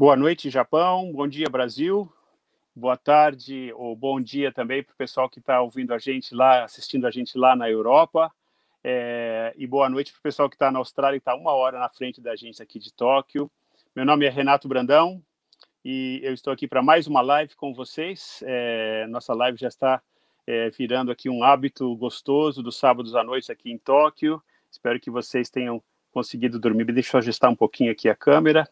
Boa noite, Japão. Bom dia, Brasil. Boa tarde ou bom dia também para o pessoal que está ouvindo a gente lá, assistindo a gente lá na Europa. É, e boa noite para o pessoal que está na Austrália e está uma hora na frente da gente aqui de Tóquio. Meu nome é Renato Brandão e eu estou aqui para mais uma live com vocês. É, nossa live já está é, virando aqui um hábito gostoso dos sábados à noite aqui em Tóquio. Espero que vocês tenham conseguido dormir. Deixa eu ajustar um pouquinho aqui a câmera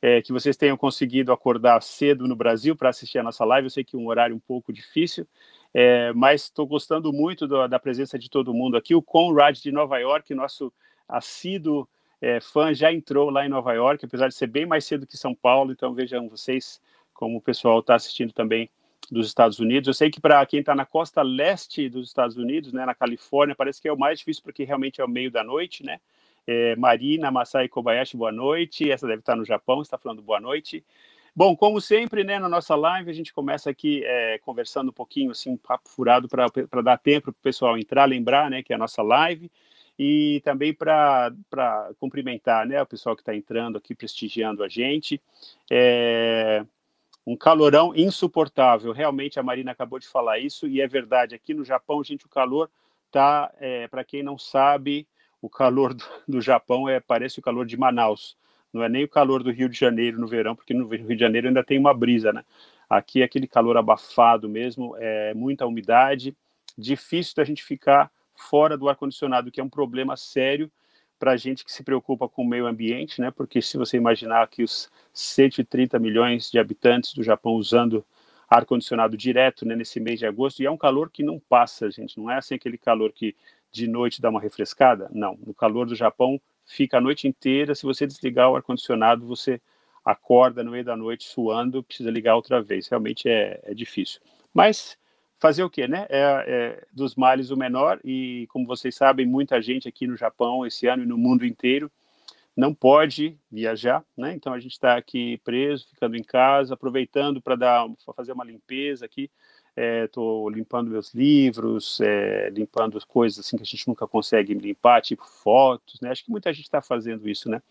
é, que vocês tenham conseguido acordar cedo no Brasil para assistir a nossa live. Eu sei que é um horário um pouco difícil, é, mas estou gostando muito do, da presença de todo mundo aqui. O Conrad de Nova York, nosso assíduo é, fã, já entrou lá em Nova York, apesar de ser bem mais cedo que São Paulo. Então vejam vocês como o pessoal está assistindo também dos Estados Unidos. Eu sei que para quem está na costa leste dos Estados Unidos, né, na Califórnia, parece que é o mais difícil porque realmente é o meio da noite, né? É, Marina Masai Kobayashi, boa noite. Essa deve estar no Japão, está falando boa noite. Bom, como sempre, né, na nossa live, a gente começa aqui é, conversando um pouquinho, assim, um papo furado para dar tempo para o pessoal entrar, lembrar, né, que é a nossa live, e também para cumprimentar, né, o pessoal que está entrando aqui, prestigiando a gente. É, um calorão insuportável, realmente a Marina acabou de falar isso, e é verdade, aqui no Japão, gente, o calor tá, é, para quem não sabe, o calor do, do Japão é parece o calor de Manaus. Não é nem o calor do Rio de Janeiro no verão, porque no Rio de Janeiro ainda tem uma brisa, né? Aqui é aquele calor abafado mesmo, é muita umidade, difícil da gente ficar fora do ar-condicionado, que é um problema sério para a gente que se preocupa com o meio ambiente, né? Porque se você imaginar que os 130 milhões de habitantes do Japão usando ar-condicionado direto né, nesse mês de agosto, e é um calor que não passa, gente, não é assim aquele calor que de noite dá uma refrescada? Não. No calor do Japão, fica a noite inteira. Se você desligar o ar-condicionado, você acorda no meio da noite suando, precisa ligar outra vez. Realmente é, é difícil. Mas fazer o quê, né? É, é, dos males o menor. E como vocês sabem, muita gente aqui no Japão esse ano e no mundo inteiro não pode viajar, né? Então a gente está aqui preso, ficando em casa, aproveitando para dar, fazer uma limpeza aqui estou é, limpando meus livros, é, limpando coisas assim que a gente nunca consegue limpar, tipo fotos, né? Acho que muita gente está fazendo isso, né?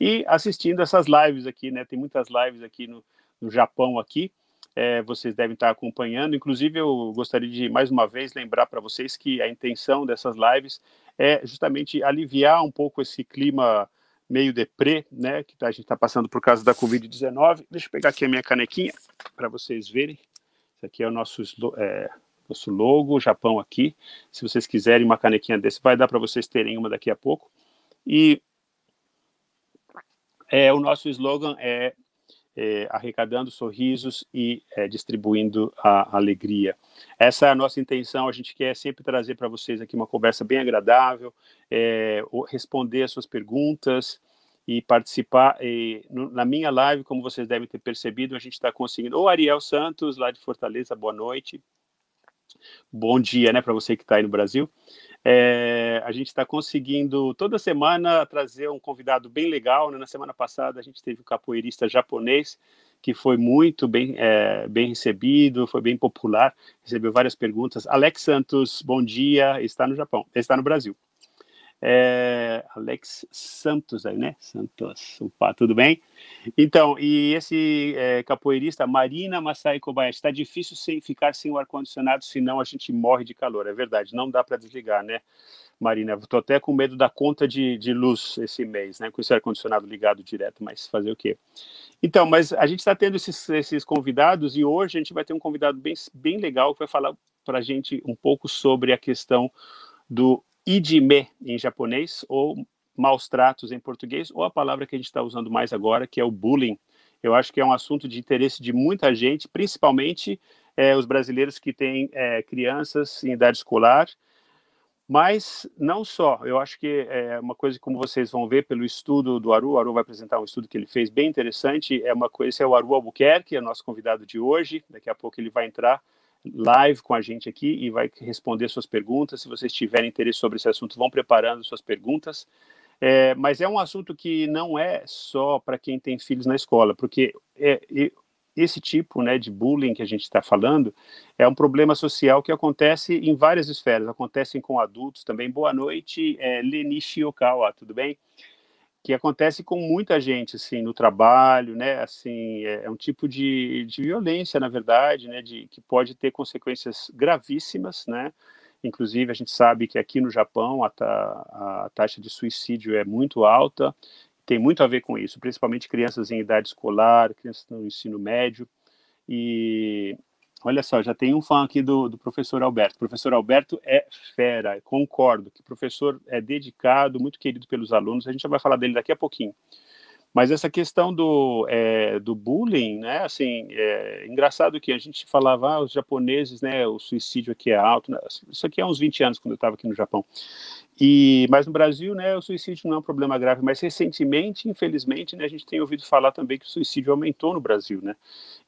E assistindo essas lives aqui, né? Tem muitas lives aqui no, no Japão aqui, é, vocês devem estar acompanhando. Inclusive, eu gostaria de mais uma vez lembrar para vocês que a intenção dessas lives é justamente aliviar um pouco esse clima meio deprê, né? Que a gente está passando por causa da Covid-19. Deixa eu pegar aqui a minha canequinha para vocês verem. Esse aqui é o nosso, é, nosso logo, Japão aqui. Se vocês quiserem uma canequinha desse, vai dar para vocês terem uma daqui a pouco. E é, o nosso slogan é, é arrecadando sorrisos e é, distribuindo a alegria. Essa é a nossa intenção. A gente quer sempre trazer para vocês aqui uma conversa bem agradável, é, responder as suas perguntas, e participar. E, no, na minha live, como vocês devem ter percebido, a gente está conseguindo. O Ariel Santos, lá de Fortaleza, boa noite. Bom dia, né, para você que está aí no Brasil. É, a gente está conseguindo toda semana trazer um convidado bem legal. Né? Na semana passada a gente teve um capoeirista japonês que foi muito bem, é, bem recebido, foi bem popular, recebeu várias perguntas. Alex Santos, bom dia, está no Japão, está no Brasil. É, Alex Santos aí, né? Santos, opa, tudo bem? Então, e esse é, capoeirista, Marina Masai Kobayashi, está difícil sem, ficar sem o ar-condicionado, senão a gente morre de calor, é verdade, não dá para desligar, né, Marina? Estou até com medo da conta de, de luz esse mês, né, com esse ar-condicionado ligado direto, mas fazer o quê? Então, mas a gente está tendo esses, esses convidados e hoje a gente vai ter um convidado bem, bem legal que vai falar para a gente um pouco sobre a questão do idime em japonês, ou maus tratos em português, ou a palavra que a gente está usando mais agora, que é o bullying. Eu acho que é um assunto de interesse de muita gente, principalmente é, os brasileiros que têm é, crianças em idade escolar, mas não só. Eu acho que é uma coisa como vocês vão ver pelo estudo do Aru, o Aru vai apresentar um estudo que ele fez bem interessante, é uma coisa, esse é o Aru Albuquerque, é nosso convidado de hoje, daqui a pouco ele vai entrar live com a gente aqui e vai responder suas perguntas. Se vocês tiverem interesse sobre esse assunto, vão preparando suas perguntas. É, mas é um assunto que não é só para quem tem filhos na escola, porque é, esse tipo né, de bullying que a gente está falando é um problema social que acontece em várias esferas, acontecem com adultos também. Boa noite, é, Lenichi Okawa, tudo bem? Que acontece com muita gente, assim, no trabalho, né, assim, é, é um tipo de, de violência, na verdade, né, de, que pode ter consequências gravíssimas, né, inclusive a gente sabe que aqui no Japão a, a taxa de suicídio é muito alta, tem muito a ver com isso, principalmente crianças em idade escolar, crianças no ensino médio, e olha só, já tem um fã aqui do, do professor Alberto. O professor Alberto é fera, concordo que o professor é dedicado, muito querido pelos alunos, a gente já vai falar dele daqui a pouquinho. Mas essa questão do, é, do bullying, né, assim, é engraçado que a gente falava, ah, os japoneses, né, o suicídio aqui é alto, né, isso aqui há uns 20 anos, quando eu estava aqui no Japão. Mas no Brasil, né, o suicídio não é um problema grave, mas recentemente, infelizmente, né, a gente tem ouvido falar também que o suicídio aumentou no Brasil, né.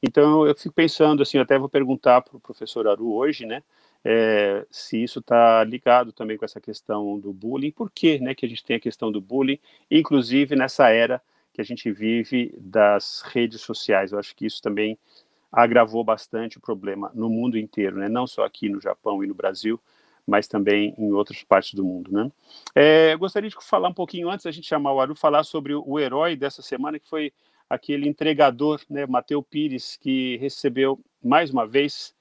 Então, eu fico pensando, assim, até vou perguntar para o professor Aru hoje, né, é, se isso está ligado também com essa questão do bullying, por que, né, que a gente tem a questão do bullying, inclusive nessa era que a gente vive das redes sociais. Eu acho que isso também agravou bastante o problema no mundo inteiro, né? não só aqui no Japão e no Brasil, mas também em outras partes do mundo. Né? É, gostaria de falar um pouquinho antes da gente chamar o Aru, falar sobre o, herói dessa semana, que foi aquele entregador, né, Mateu Pires, que recebeu mais uma vez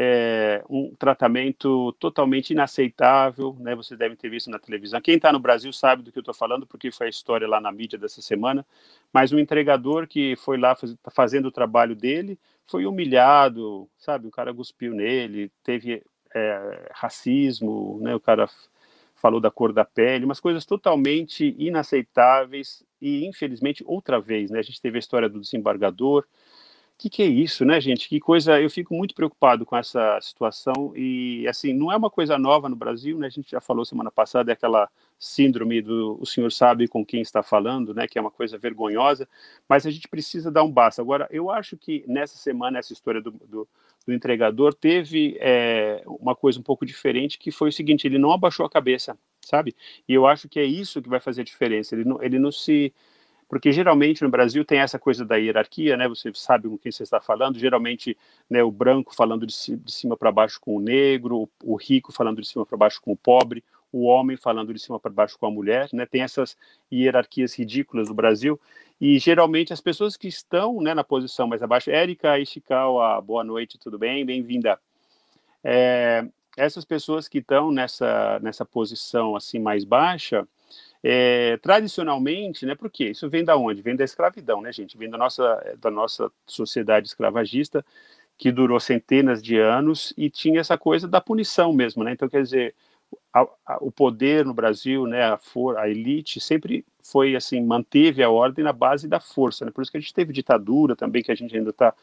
é, um tratamento totalmente inaceitável, né? Vocês devem ter visto na televisão. Quem está no Brasil sabe do que eu estou falando, porque foi a história lá na mídia dessa semana. Mas um entregador que foi lá faz, fazendo o trabalho dele foi humilhado, sabe? O cara cuspiu nele, teve é, racismo, né? O cara falou da cor da pele, umas coisas totalmente inaceitáveis e infelizmente outra vez, né? A gente teve a história do desembargador que, que é isso, né, gente? Que coisa. Eu fico muito preocupado com essa situação e, assim, não é uma coisa nova no Brasil, né? A gente já falou semana passada, é aquela síndrome do o senhor sabe com quem está falando, né? Que é uma coisa vergonhosa, mas a gente precisa dar um basta. Agora, eu acho que nessa semana, essa história do, do, do entregador teve é, uma coisa um pouco diferente, que foi o seguinte: ele não abaixou a cabeça, sabe? E eu acho que é isso que vai fazer a diferença. Ele não, ele não se porque geralmente no Brasil tem essa coisa da hierarquia, né? Você sabe com quem você está falando. Geralmente, né, o branco falando de, de cima para baixo com o negro, o, o rico falando de cima para baixo com o pobre, o homem falando de cima para baixo com a mulher, né? Tem essas hierarquias ridículas no Brasil e geralmente as pessoas que estão né, na posição mais abaixo, Érica Ishikawa, boa noite, tudo bem? Bem-vinda. É, essas pessoas que estão nessa nessa posição assim mais baixa, é, tradicionalmente, né, porque isso vem da onde? Vem da escravidão, né, gente? Vem da nossa, da nossa sociedade escravagista, que durou centenas de anos e tinha essa coisa da punição mesmo, né? Então, quer dizer, a, a, o poder no Brasil, né, a, for, a elite sempre foi assim, manteve a ordem na base da força, né? Por isso que a gente teve ditadura também, que a gente ainda está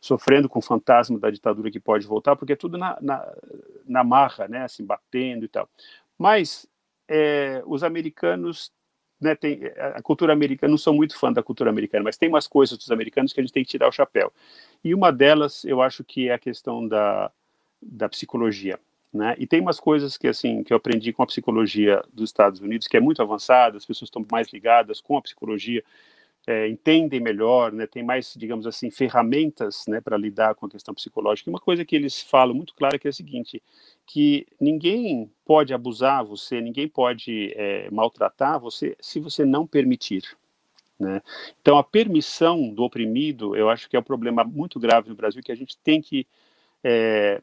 sofrendo com o fantasma da ditadura que pode voltar, porque é tudo na, na, na marra, né, assim, batendo e tal. Mas é, os americanos, né, tem, a cultura americana, não sou muito fã da cultura americana, mas tem umas coisas dos americanos que a gente tem que tirar o chapéu. E uma delas, eu acho que é a questão da, da psicologia. Né? E tem umas coisas que assim que eu aprendi com a psicologia dos Estados Unidos que é muito avançada, as pessoas estão mais ligadas com a psicologia é, entendem melhor, né, tem mais, digamos assim, ferramentas né, para lidar com a questão psicológica. E uma coisa que eles falam muito clara é que é a seguinte, que ninguém pode abusar você, ninguém pode é, maltratar você se você não permitir. Né? Então, a permissão do oprimido, eu acho que é um problema muito grave no Brasil, que a gente tem que é,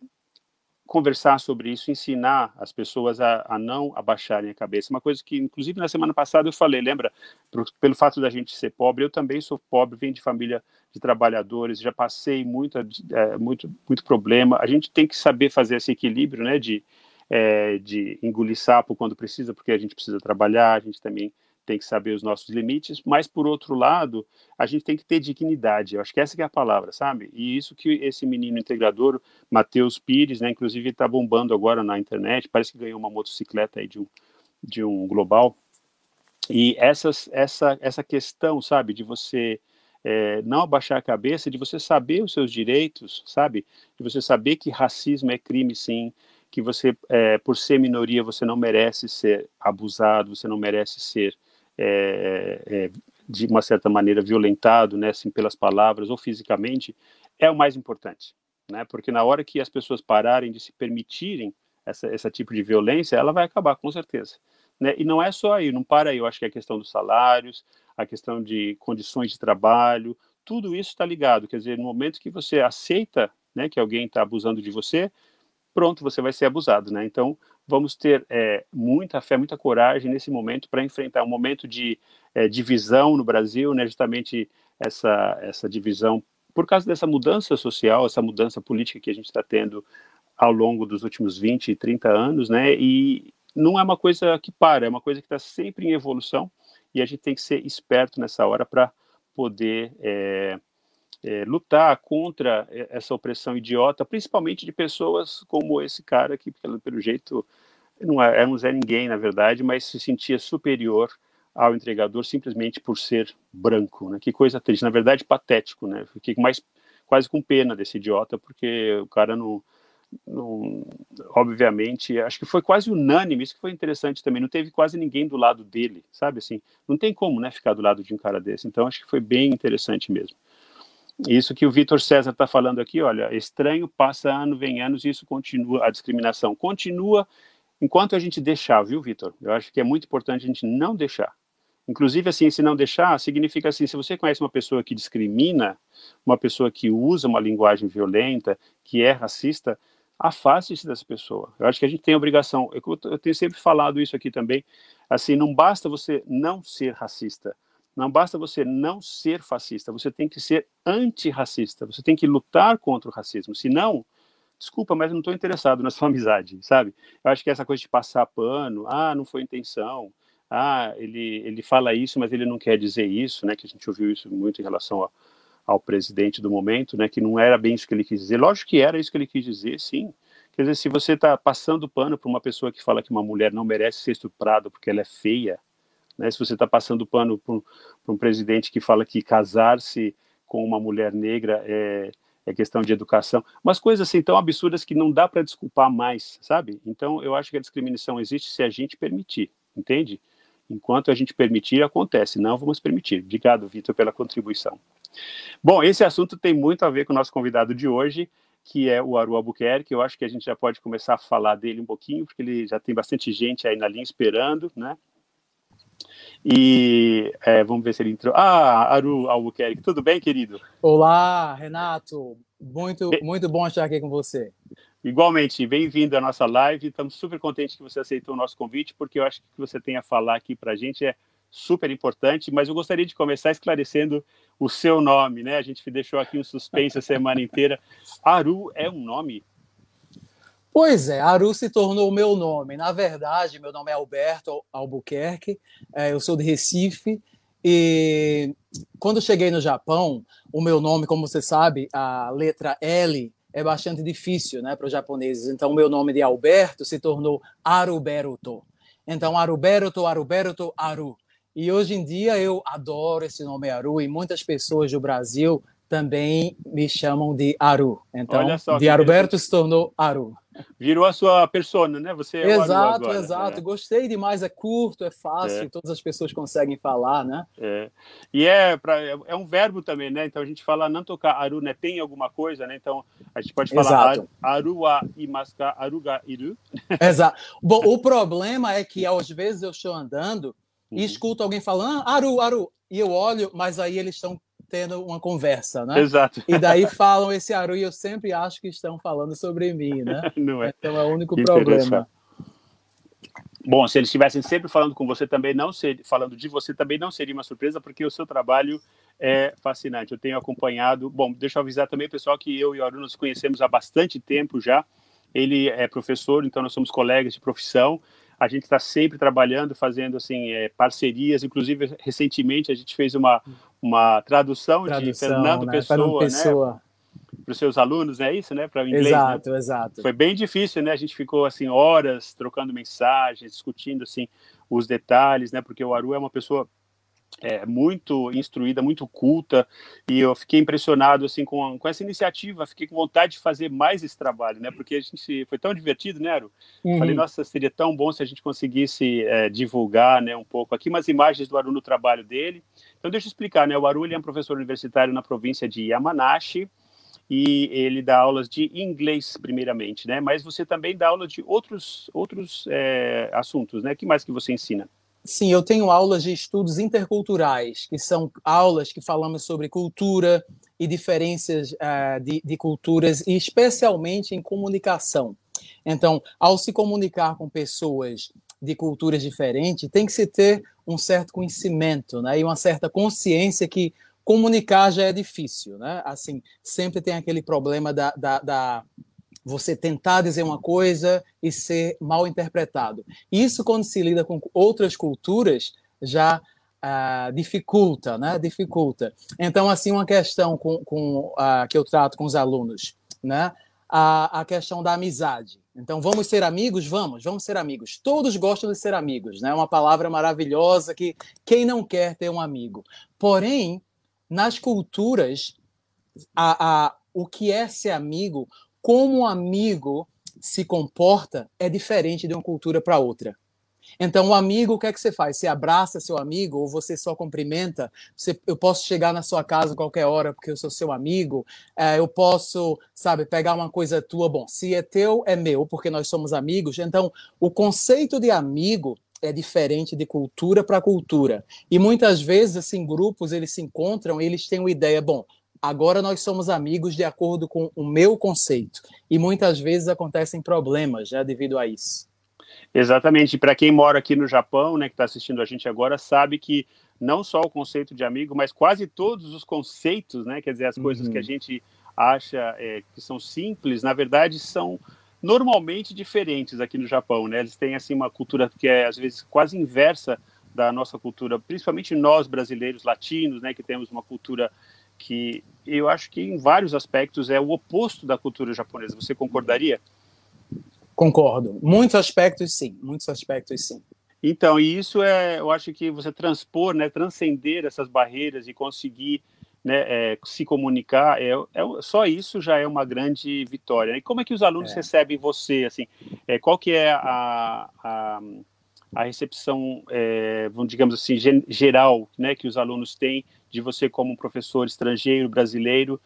conversar sobre isso, ensinar as pessoas a, a, não abaixarem a cabeça. Uma coisa que, inclusive, na semana passada eu falei, lembra? Pro, pelo fato da gente ser pobre, eu também sou pobre, venho de família de trabalhadores, já passei muito, é, muito, muito problema. A gente tem que saber fazer esse equilíbrio, né? De, é, de engolir sapo quando precisa, porque a gente precisa trabalhar, a gente também tem que saber os nossos limites, mas por outro lado, a gente tem que ter dignidade. Eu acho que essa que é a palavra, sabe? E isso que esse menino integrador, Matheus Pires, né, inclusive está bombando agora na internet, parece que ganhou uma motocicleta aí de um, de um global. E essas, essa, essa questão, sabe, de você é, não abaixar a cabeça, de você saber os seus direitos, sabe? De você saber que racismo é crime, sim, que você, é, por ser minoria, você não merece ser abusado, você não merece ser é, é, de uma certa maneira violentado, né, assim, pelas palavras ou fisicamente, é o mais importante, né? Porque na hora que as pessoas pararem de se permitirem essa, esse tipo de violência, ela vai acabar com certeza. né? E não é só aí, não para aí. Eu acho que é a questão dos salários, a questão de condições de trabalho, tudo isso está ligado. Quer dizer, no momento que você aceita né, que alguém está abusando de você, pronto, você vai ser abusado, né? Então, vamos ter é, muita fé, muita coragem nesse momento para enfrentar um momento de é, divisão no Brasil, né? Justamente essa essa divisão por causa dessa mudança social, essa mudança política que a gente está tendo ao longo dos últimos 20, 30 anos, né? E não é uma coisa que para, é uma coisa que está sempre em evolução e a gente tem que ser esperto nessa hora para poder é, é, lutar contra essa opressão idiota, principalmente de pessoas como esse cara que, pelo, pelo jeito, não é, não é ninguém, na verdade, mas se sentia superior ao entregador simplesmente por ser branco, né? Que coisa triste, na verdade, patético, né? Fiquei mais quase com pena desse idiota, porque o cara não, não, obviamente, acho que foi quase unânime, isso que foi interessante também, não teve quase ninguém do lado dele, sabe assim, não tem como, né, ficar do lado de um cara desse, então acho que foi bem interessante mesmo. Isso que o Vitor César está falando aqui, olha, estranho, passa ano, vem anos, e isso continua, a discriminação continua enquanto a gente deixar, viu, Vitor? Eu acho que é muito importante a gente não deixar. Inclusive, assim, se não deixar, significa assim, se você conhece uma pessoa que discrimina, uma pessoa que usa uma linguagem violenta, que é racista, afaste-se dessa pessoa. Eu acho que a gente tem obrigação, eu, eu tenho sempre falado isso aqui também, assim, não basta você não ser racista, não basta você não ser fascista, você tem que ser antirracista, você tem que lutar contra o racismo, senão, desculpa, mas eu não estou interessado na sua amizade, sabe? Eu acho que essa coisa de passar pano, ah, não foi intenção, ah, ele, ele fala isso, mas ele não quer dizer isso, né, que a gente ouviu isso muito em relação a, ao presidente do momento, né, que não era bem isso que ele quis dizer. Lógico que era isso que ele quis dizer, sim. Quer dizer, se você está passando pano para uma pessoa que fala que uma mulher não merece ser estuprada porque ela é feia, né, se você está passando pano para um presidente que fala que casar-se com uma mulher negra é, é questão de educação, umas coisas assim tão absurdas que não dá para desculpar mais, sabe? Então, eu acho que a discriminação existe se a gente permitir, entende? Enquanto a gente permitir, acontece. Não vamos permitir. Obrigado, Vitor, pela contribuição. Bom, esse assunto tem muito a ver com o nosso convidado de hoje, que é o Aru Albuquerque. Eu acho que a gente já pode começar a falar dele um pouquinho, porque ele já tem bastante gente aí na linha esperando, né? E é, vamos ver se ele entrou. Ah, Aru Albuquerque, tudo bem, querido? Olá, Renato. Muito, muito bom estar aqui com você. Igualmente, bem-vindo à nossa live. Estamos super contentes que você aceitou o nosso convite, porque eu acho que o que você tem a falar aqui para a gente é super importante. Mas eu gostaria de começar esclarecendo o seu nome, né? A gente deixou aqui um suspense a semana inteira. Aru é um nome? Pois é, Aru se tornou o meu nome. Na verdade, meu nome é Alberto Albuquerque, é, eu sou de Recife. E quando cheguei no Japão, o meu nome, como você sabe, a letra L é bastante difícil né, para os japoneses. Então, o meu nome de Alberto se tornou Aruberto. Então, Aruberto, Aruberto, Aru. E hoje em dia eu adoro esse nome Aru e muitas pessoas do Brasil também me chamam de Aru. Então, de Aruberto se tornou Aru. Virou a sua persona, né? Você é Exato, agora, exato. É. Gostei demais, é curto, é fácil, é. todas as pessoas conseguem falar, né? É. E é, pra, é um verbo também, né? Então a gente fala não tocar aru, né? Tem alguma coisa, né? Então a gente pode falar exato. arua imaska, aruga iru. Exato. Bom, o problema é que às vezes eu estou andando e uhum. escuto alguém falando ah, aru, aru, e eu olho, mas aí eles estão tendo uma conversa, né? Exato. E daí falam esse Aru e eu sempre acho que estão falando sobre mim, né? Não é. Então é o único problema. Bom, se eles estivessem sempre falando com você também não ser, falando de você também não seria uma surpresa, porque o seu trabalho é fascinante. Eu tenho acompanhado. Bom, deixa eu avisar também, pessoal, que eu e o Aru nos conhecemos há bastante tempo já. Ele é professor, então nós somos colegas de profissão a gente está sempre trabalhando, fazendo assim é, parcerias. Inclusive, recentemente a gente fez uma, uma tradução, tradução de Fernando né? Pessoa, Pessoa. Né? para os seus alunos, é isso, né? Para o inglês. Exato, né? exato. Foi bem difícil, né? A gente ficou assim horas trocando mensagens, discutindo assim os detalhes, né? Porque o Aru é uma pessoa é, muito instruída, muito culta, e eu fiquei impressionado assim com, com essa iniciativa, fiquei com vontade de fazer mais esse trabalho, né? Porque a gente foi tão divertido, né, Aru? Uhum. Falei, nossa, seria tão bom se a gente conseguisse é, divulgar, né, um pouco aqui umas imagens do Aru no trabalho dele. Então deixa eu explicar, né? O Aru é um professor universitário na província de Yamanashi, e ele dá aulas de inglês primeiramente, né? Mas você também dá aula de outros outros é, assuntos, né? Que mais que você ensina? Sim, eu tenho aulas de estudos interculturais, que são aulas que falamos sobre cultura e diferenças uh, de, de culturas, e especialmente em comunicação. Então, ao se comunicar com pessoas de culturas diferentes, tem que se ter um certo conhecimento, né, e uma certa consciência que comunicar já é difícil, né? Assim, sempre tem aquele problema da, da, da você tentar dizer uma coisa e ser mal interpretado. Isso, quando se lida com outras culturas, já uh, dificulta, né? Dificulta. Então, assim, uma questão com, com uh, que eu trato com os alunos, né? A, a questão da amizade. Então, vamos ser amigos? Vamos, vamos ser amigos. Todos gostam de ser amigos, né? Uma palavra maravilhosa que quem não quer ter um amigo. Porém, nas culturas, a, a, o que é ser amigo como um amigo se comporta é diferente de uma cultura para outra. Então, o amigo, o que é que você faz? Você abraça seu amigo ou você só cumprimenta? Você, eu posso chegar na sua casa qualquer hora porque eu sou seu amigo? É, eu posso, sabe, pegar uma coisa tua? Bom, se é teu, é meu, porque nós somos amigos. Então, o conceito de amigo é diferente de cultura para cultura. E muitas vezes, assim, grupos, eles se encontram eles têm uma ideia, bom, agora nós somos amigos de acordo com o meu conceito. E muitas vezes acontecem problemas né, devido a isso. Exatamente. Para quem mora aqui no Japão, né, que está assistindo a gente agora, sabe que não só o conceito de amigo, mas quase todos os conceitos, né, quer dizer, as coisas que a uhum. gente acha é, que são simples, na verdade são normalmente diferentes aqui no Japão, né? Eles têm assim uma cultura que é às vezes quase inversa da nossa cultura, principalmente nós brasileiros latinos, né, que temos uma cultura que eu acho que em vários aspectos é o oposto da cultura japonesa. Você concordaria? Concordo. Muitos aspectos, sim. Muitos aspectos, sim. Então, e isso é, eu acho que você transpor, né, transcender essas barreiras e conseguir né, é, se comunicar, é, é, só isso já é uma grande vitória. E como é que os alunos é. recebem você, assim, é, qual que é a, a, a recepção, é, digamos assim, geral, né, que os alunos têm de você como professor estrangeiro, brasileiro,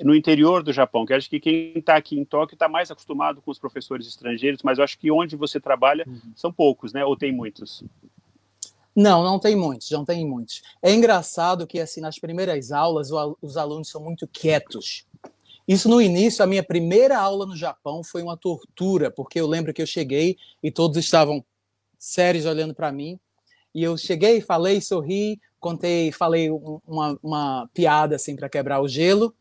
no interior do Japão, que acho que quem está aqui em Tóquio está mais acostumado com os professores estrangeiros, mas eu acho que onde você trabalha uhum. são poucos, né? Ou tem muitos? Não, não tem muitos, não tem muitos. É engraçado que assim nas primeiras aulas os alunos são muito quietos. Isso no início, a minha primeira aula no Japão foi uma tortura, porque eu lembro que eu cheguei e todos estavam sérios olhando para mim. E eu cheguei, falei, sorri, contei, falei uma, uma piada assim para quebrar o gelo.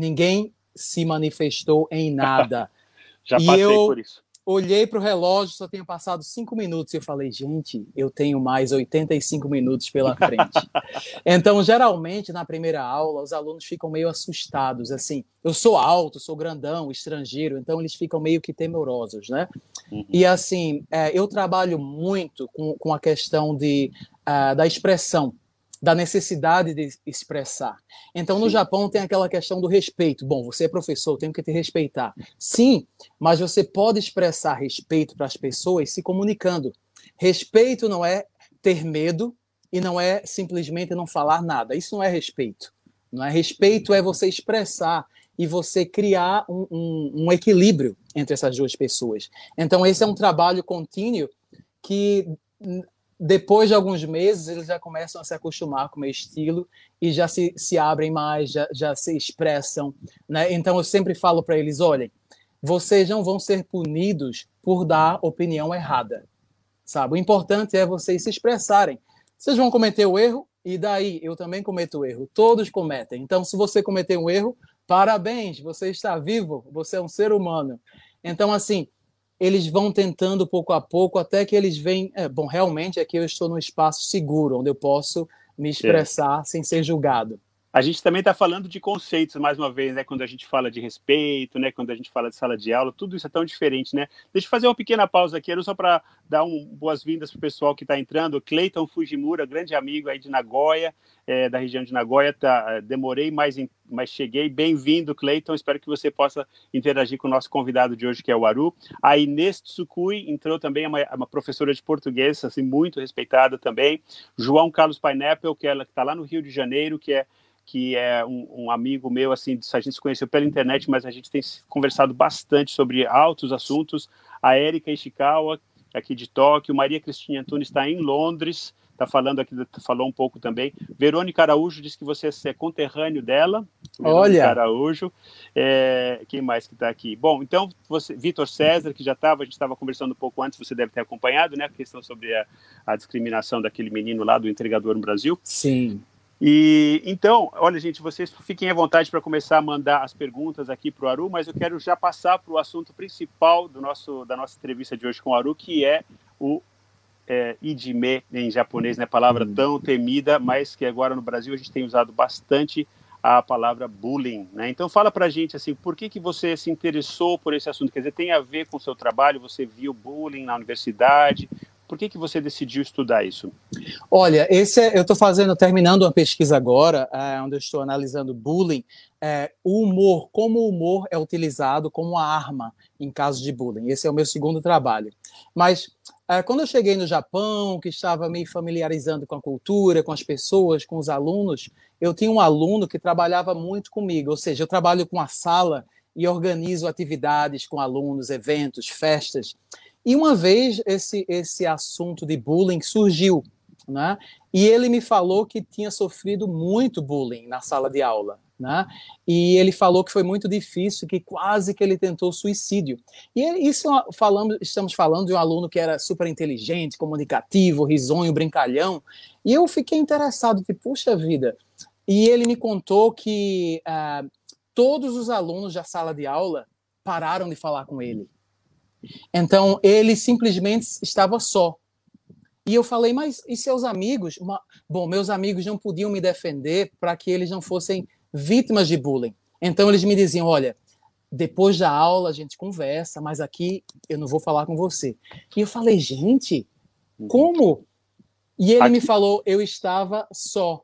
Ninguém se manifestou em nada. Já e passei eu por isso. Olhei para o relógio, só tinha passado cinco minutos e eu falei, gente, eu tenho mais 85 minutos pela frente. então, geralmente, na primeira aula, os alunos ficam meio assustados. Assim, eu sou alto, sou grandão, estrangeiro, então eles ficam meio que temorosos, né? Uhum. E assim, é, eu trabalho muito com, com a questão de, uh, da expressão da necessidade de expressar. Então, no Sim. Japão tem aquela questão do respeito. Bom, você é professor, tenho que te respeitar. Sim, mas você pode expressar respeito para as pessoas se comunicando. Respeito não é ter medo e não é simplesmente não falar nada. Isso não é respeito. Não é respeito é você expressar e você criar um, um, um equilíbrio entre essas duas pessoas. Então, esse é um trabalho contínuo que depois de alguns meses, eles já começam a se acostumar com o meu estilo e já se, se abrem mais, já, já se expressam. Né? Então, eu sempre falo para eles: olhem, vocês não vão ser punidos por dar opinião errada. Sabe? O importante é vocês se expressarem. Vocês vão cometer o erro, e daí eu também cometo o erro. Todos cometem. Então, se você cometer um erro, parabéns, você está vivo, você é um ser humano. Então, assim, eles vão tentando pouco a pouco até que eles veem, é, bom, realmente aqui eu estou num espaço seguro, onde eu posso me expressar é. sem ser julgado. A gente também está falando de conceitos, mais uma vez, né? Quando a gente fala de respeito, né? Quando a gente fala de sala de aula, tudo isso é tão diferente, né? Deixa eu fazer uma pequena pausa aqui, era só para dar um, boas-vindas para o pessoal que está entrando. Cleiton Fujimura, grande amigo aí de Nagoya, é, da região de Nagoya, tá, é, demorei, mas, mas cheguei. Bem-vindo, Cleiton. Espero que você possa interagir com o nosso convidado de hoje, que é o Aru. A Inês Tsukui entrou também, é uma, é uma professora de português, assim, muito respeitada também. João Carlos Pineapple, que ela está lá no Rio de Janeiro, que é que é um, um, amigo meu, assim, a gente se conheceu pela internet, mas a gente tem conversado bastante sobre altos assuntos. A Erika Ishikawa, aqui de Tóquio, Maria Cristina Antunes está em Londres, está falando aqui, falou um pouco também. Verônica Araújo disse que você é conterrâneo dela. Verônica Olha. Araújo. É, quem mais que está aqui? Bom, então, você, Vitor César, que já estava, a gente estava conversando um pouco antes, você deve ter acompanhado, né? A questão sobre a, a discriminação daquele menino lá do entregador no Brasil. Sim. E então, olha, gente, vocês fiquem à vontade para começar a mandar as perguntas aqui para o Aru, mas eu quero já passar para o assunto principal do nosso, da nossa entrevista de hoje com o Aru, que é o é, idime em japonês, né? Palavra hum. tão temida, mas que agora no Brasil a gente tem usado bastante a palavra bullying, né? Então fala para a gente assim, por que que você se interessou por esse assunto? Quer dizer, tem a ver com o seu trabalho? Você viu bullying na universidade? Por que, que você decidiu estudar isso? Olha, esse é, eu estou fazendo, terminando uma pesquisa agora, é, onde eu estou analisando bullying, é, o humor, como o humor é utilizado como arma em caso de bullying. Esse é o meu segundo trabalho. Mas é, quando eu cheguei no Japão, que estava me familiarizando com a cultura, com as pessoas, com os alunos, eu tinha um aluno que trabalhava muito comigo, ou seja, eu trabalho com a sala e organizo atividades com alunos, eventos, festas. E uma vez esse, esse assunto de bullying surgiu, né? E ele me falou que tinha sofrido muito bullying na sala de aula, né? E ele falou que foi muito difícil, que quase que ele tentou suicídio. E isso falando, estamos falando de um aluno que era super inteligente, comunicativo, risonho, brincalhão. E eu fiquei interessado, tipo, puxa vida. E ele me contou que uh, todos os alunos da sala de aula pararam de falar com ele. Então, ele simplesmente estava só. E eu falei, mas e seus amigos? Uma... Bom, meus amigos não podiam me defender para que eles não fossem vítimas de bullying. Então, eles me diziam: olha, depois da aula a gente conversa, mas aqui eu não vou falar com você. E eu falei, gente, uhum. como? E ele aqui... me falou: eu estava só.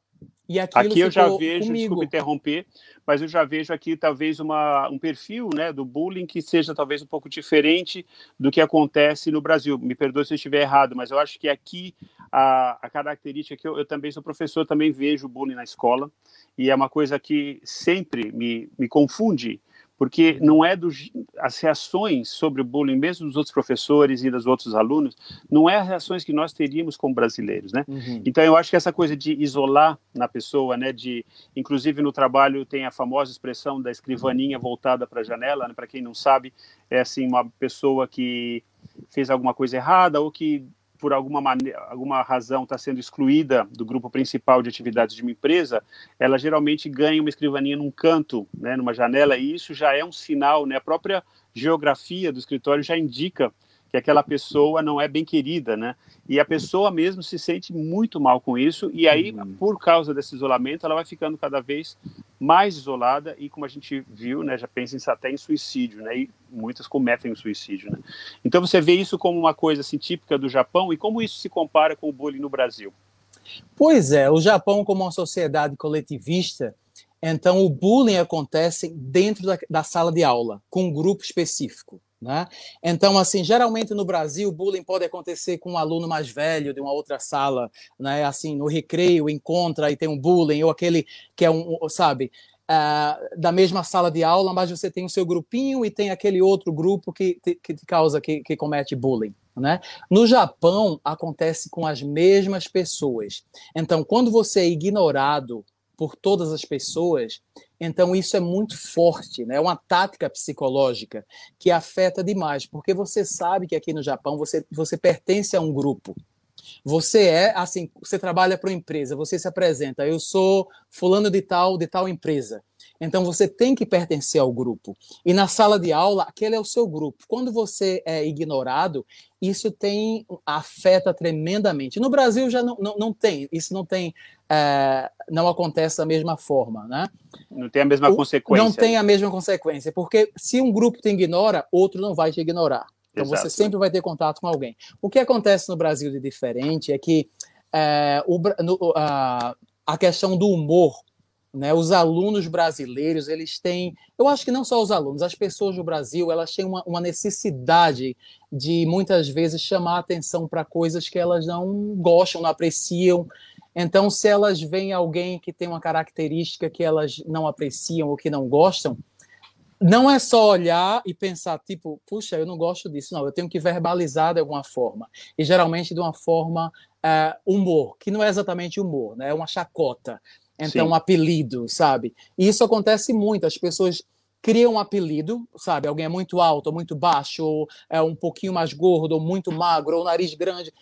E aqui eu já vejo, comigo. desculpe interromper, mas eu já vejo aqui talvez uma, um perfil né, do bullying que seja talvez um pouco diferente do que acontece no Brasil. Me perdoe se eu estiver errado, mas eu acho que aqui a, a característica que eu, eu, também sou professor, também vejo bullying na escola, e é uma coisa que sempre me, me confunde, porque não é dos, as reações sobre o bullying, mesmo dos outros professores e dos outros alunos, não é as reações que nós teríamos como brasileiros, né? Uhum. Então eu acho que essa coisa de isolar na pessoa, né, de, inclusive no trabalho tem a famosa expressão da escrivaninha voltada para a janela, né, para quem não sabe, é assim uma pessoa que fez alguma coisa errada ou que por alguma, maneira, alguma razão está sendo excluída do grupo principal de atividades de uma empresa, ela geralmente ganha uma escrivaninha num canto, né, numa janela, e isso já é um sinal, né, a própria geografia do escritório já indica que aquela pessoa não é bem querida, né? E a pessoa mesmo se sente muito mal com isso, e aí, uhum. por causa desse isolamento, ela vai ficando cada vez mais isolada e, como a gente viu, né, já pensa até em suicídio, né? E muitas cometem o suicídio, né? Então você vê isso como uma coisa assim típica do Japão e como isso se compara com o bullying no Brasil? Pois é, o Japão como uma sociedade coletivista, então o bullying acontece dentro da, da sala de aula, com um grupo específico. Né? Então, assim, geralmente no Brasil, bullying pode acontecer com um aluno mais velho de uma outra sala, né? Assim, no recreio, encontra e tem um bullying, ou aquele que é um, sabe, uh, da mesma sala de aula, mas você tem o seu grupinho e tem aquele outro grupo que, que te causa, que, que comete bullying. Né? No Japão, acontece com as mesmas pessoas. Então, quando você é ignorado por todas as pessoas, então isso é muito forte, né? É uma tática psicológica que afeta demais, porque você sabe que aqui no Japão você, você pertence a um grupo. Você é assim, você trabalha para uma empresa, você se apresenta, eu sou fulano de tal, de tal empresa. Então você tem que pertencer ao grupo. E na sala de aula, aquele é o seu grupo. Quando você é ignorado, isso tem afeta tremendamente. No Brasil já não, não, não tem, isso não tem, é, não acontece da mesma forma, né? Não tem a mesma o, consequência. Não tem a mesma consequência, porque se um grupo te ignora, outro não vai te ignorar. Então Exato. você sempre vai ter contato com alguém. O que acontece no Brasil de diferente é que é, o, no, a, a questão do humor né, os alunos brasileiros, eles têm, eu acho que não só os alunos, as pessoas do Brasil, elas têm uma, uma necessidade de muitas vezes chamar atenção para coisas que elas não gostam, não apreciam. Então, se elas veem alguém que tem uma característica que elas não apreciam ou que não gostam, não é só olhar e pensar, tipo, puxa, eu não gosto disso, não, eu tenho que verbalizar de alguma forma. E geralmente de uma forma uh, humor, que não é exatamente humor, né? É uma chacota. Então, Sim. um apelido, sabe? E isso acontece muito, as pessoas criam um apelido, sabe? Alguém é muito alto, ou muito baixo, ou é um pouquinho mais gordo, ou muito magro, ou nariz grande.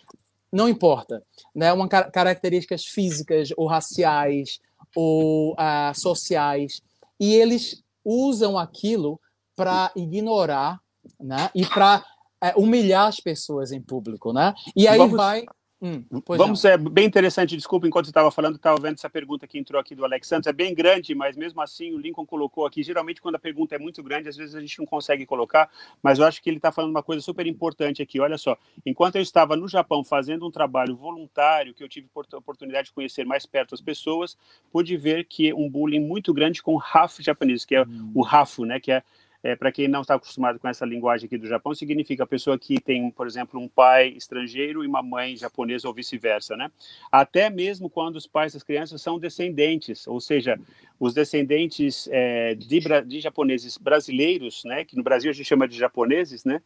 Não importa, né? Uma características físicas ou raciais ou uh, sociais. E eles usam aquilo para ignorar né? e para é, humilhar as pessoas em público. Né? E aí Vamos... vai. Hum, Vamos, é bem interessante, desculpa, enquanto você estava falando, estava vendo essa pergunta que entrou aqui do Alex Santos, é bem grande, mas mesmo assim o Lincoln colocou aqui, geralmente quando a pergunta é muito grande, às vezes a gente não consegue colocar, mas eu acho que ele está falando uma coisa super importante aqui, olha só, enquanto eu estava no Japão fazendo um trabalho voluntário, que eu tive oportunidade de conhecer mais perto as pessoas, pude ver que um bullying muito grande com o RAF japonês, que é hum. o RAFO, né, que é é, para quem não está acostumado com essa linguagem aqui do Japão, significa a pessoa que tem, por exemplo, um pai estrangeiro e uma mãe japonesa ou vice-versa, né? Até mesmo quando os pais das crianças são descendentes, ou seja, os descendentes é, de, de, japoneses brasileiros, né? Que no Brasil a gente chama de japoneses, né?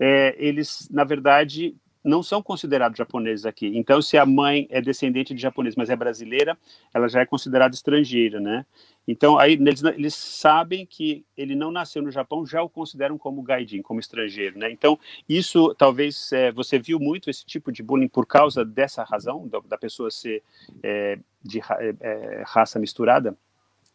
É, eles, na verdade, não são considerados japoneses aqui. Então, se a mãe é descendente de japonês, mas é brasileira, ela já é considerada estrangeira, né? Então, aí eles, eles, sabem que ele não nasceu no Japão, já o consideram como gaijin, como estrangeiro, né? Então, isso talvez é, você viu muito esse tipo de bullying por causa dessa razão, da, da pessoa ser é, de é, é, raça misturada?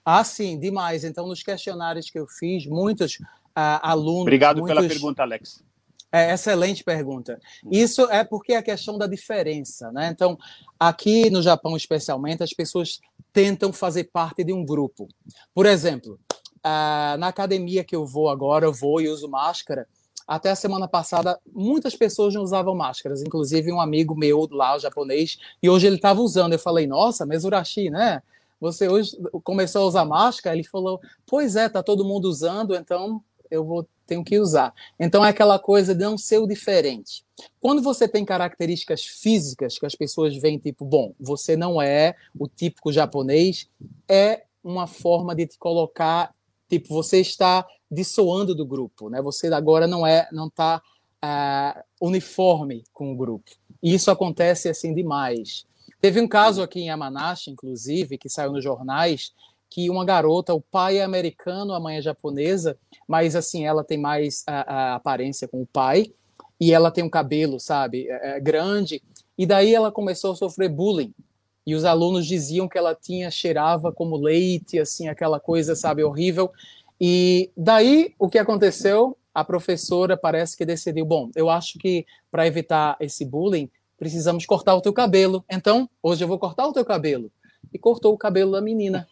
Ah, sim, demais. Então, nos questionários que eu fiz, muitos uh, alunos. Obrigado muitos... pela pergunta, Alex. É, excelente pergunta. Isso é porque é a questão da diferença, né? Então, aqui no Japão, especialmente, as pessoas tentam fazer parte de um grupo. Por exemplo, uh, na academia que eu vou agora, eu vou e uso máscara. Até a semana passada, muitas pessoas não usavam máscaras, inclusive um amigo meu lá, o japonês, e hoje ele estava usando. Eu falei, nossa, Mesurashi, né? Você hoje começou a usar máscara? Ele falou, pois é, tá todo mundo usando, então eu vou tenho que usar. Então é aquela coisa de não ser o diferente. Quando você tem características físicas que as pessoas veem tipo, bom, você não é o típico japonês, é uma forma de te colocar, tipo, você está dissoando do grupo, né? Você agora não é, não está uh, ah, uniforme com o grupo. E isso acontece assim demais. Teve um caso aqui em Yamanashi, inclusive, que saiu nos jornais, que uma garota, o pai é americano, a mãe é japonesa, mas assim, ela tem mais a, a aparência com o pai, e ela tem um cabelo, sabe, é, é, grande, e daí ela começou a sofrer bullying. E os alunos diziam que ela tinha, cheirava como leite, assim, aquela coisa, sabe, horrível. E daí, o que aconteceu? A professora parece que decidiu, bom, eu acho que para evitar esse bullying, precisamos cortar o teu cabelo. Então, hoje eu vou cortar o teu cabelo. E cortou o cabelo da menina.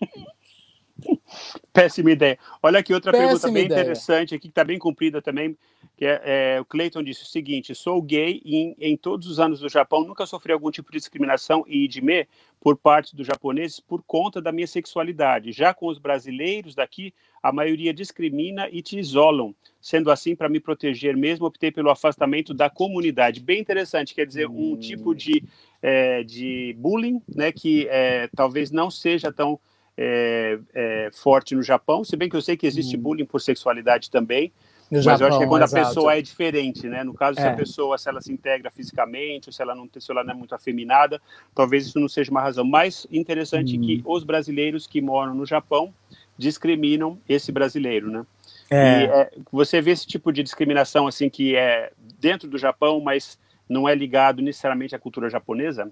Péssima ideia. Olha aqui outra Péssima pergunta bem ideia. interessante aqui, que está bem cumprida também, que é, é, o Clayton disse o seguinte, sou gay e em, em, todos os anos do Japão nunca sofri algum tipo de discriminação e de me por parte dos japoneses por conta da minha sexualidade. Já com os brasileiros daqui, a maioria discrimina e te isolam. Sendo assim, para me proteger mesmo, optei pelo afastamento da comunidade. Bem interessante, quer dizer, um hum. tipo de, é, de bullying, né, que é, talvez não seja tão é, é, forte no Japão, se bem que eu sei que existe hum. bullying por sexualidade também, no mas Japão, eu acho que é quando exato. a pessoa é diferente, né? No caso, se a é. pessoa, se ela se integra fisicamente, ou se ela não, se ela não é muito afeminada, talvez isso não seja uma razão. Mais interessante hum. que os brasileiros que moram no Japão discriminam esse brasileiro, né? É. E, é, você vê esse tipo de discriminação assim que é dentro do Japão, mas não é ligado necessariamente à cultura japonesa?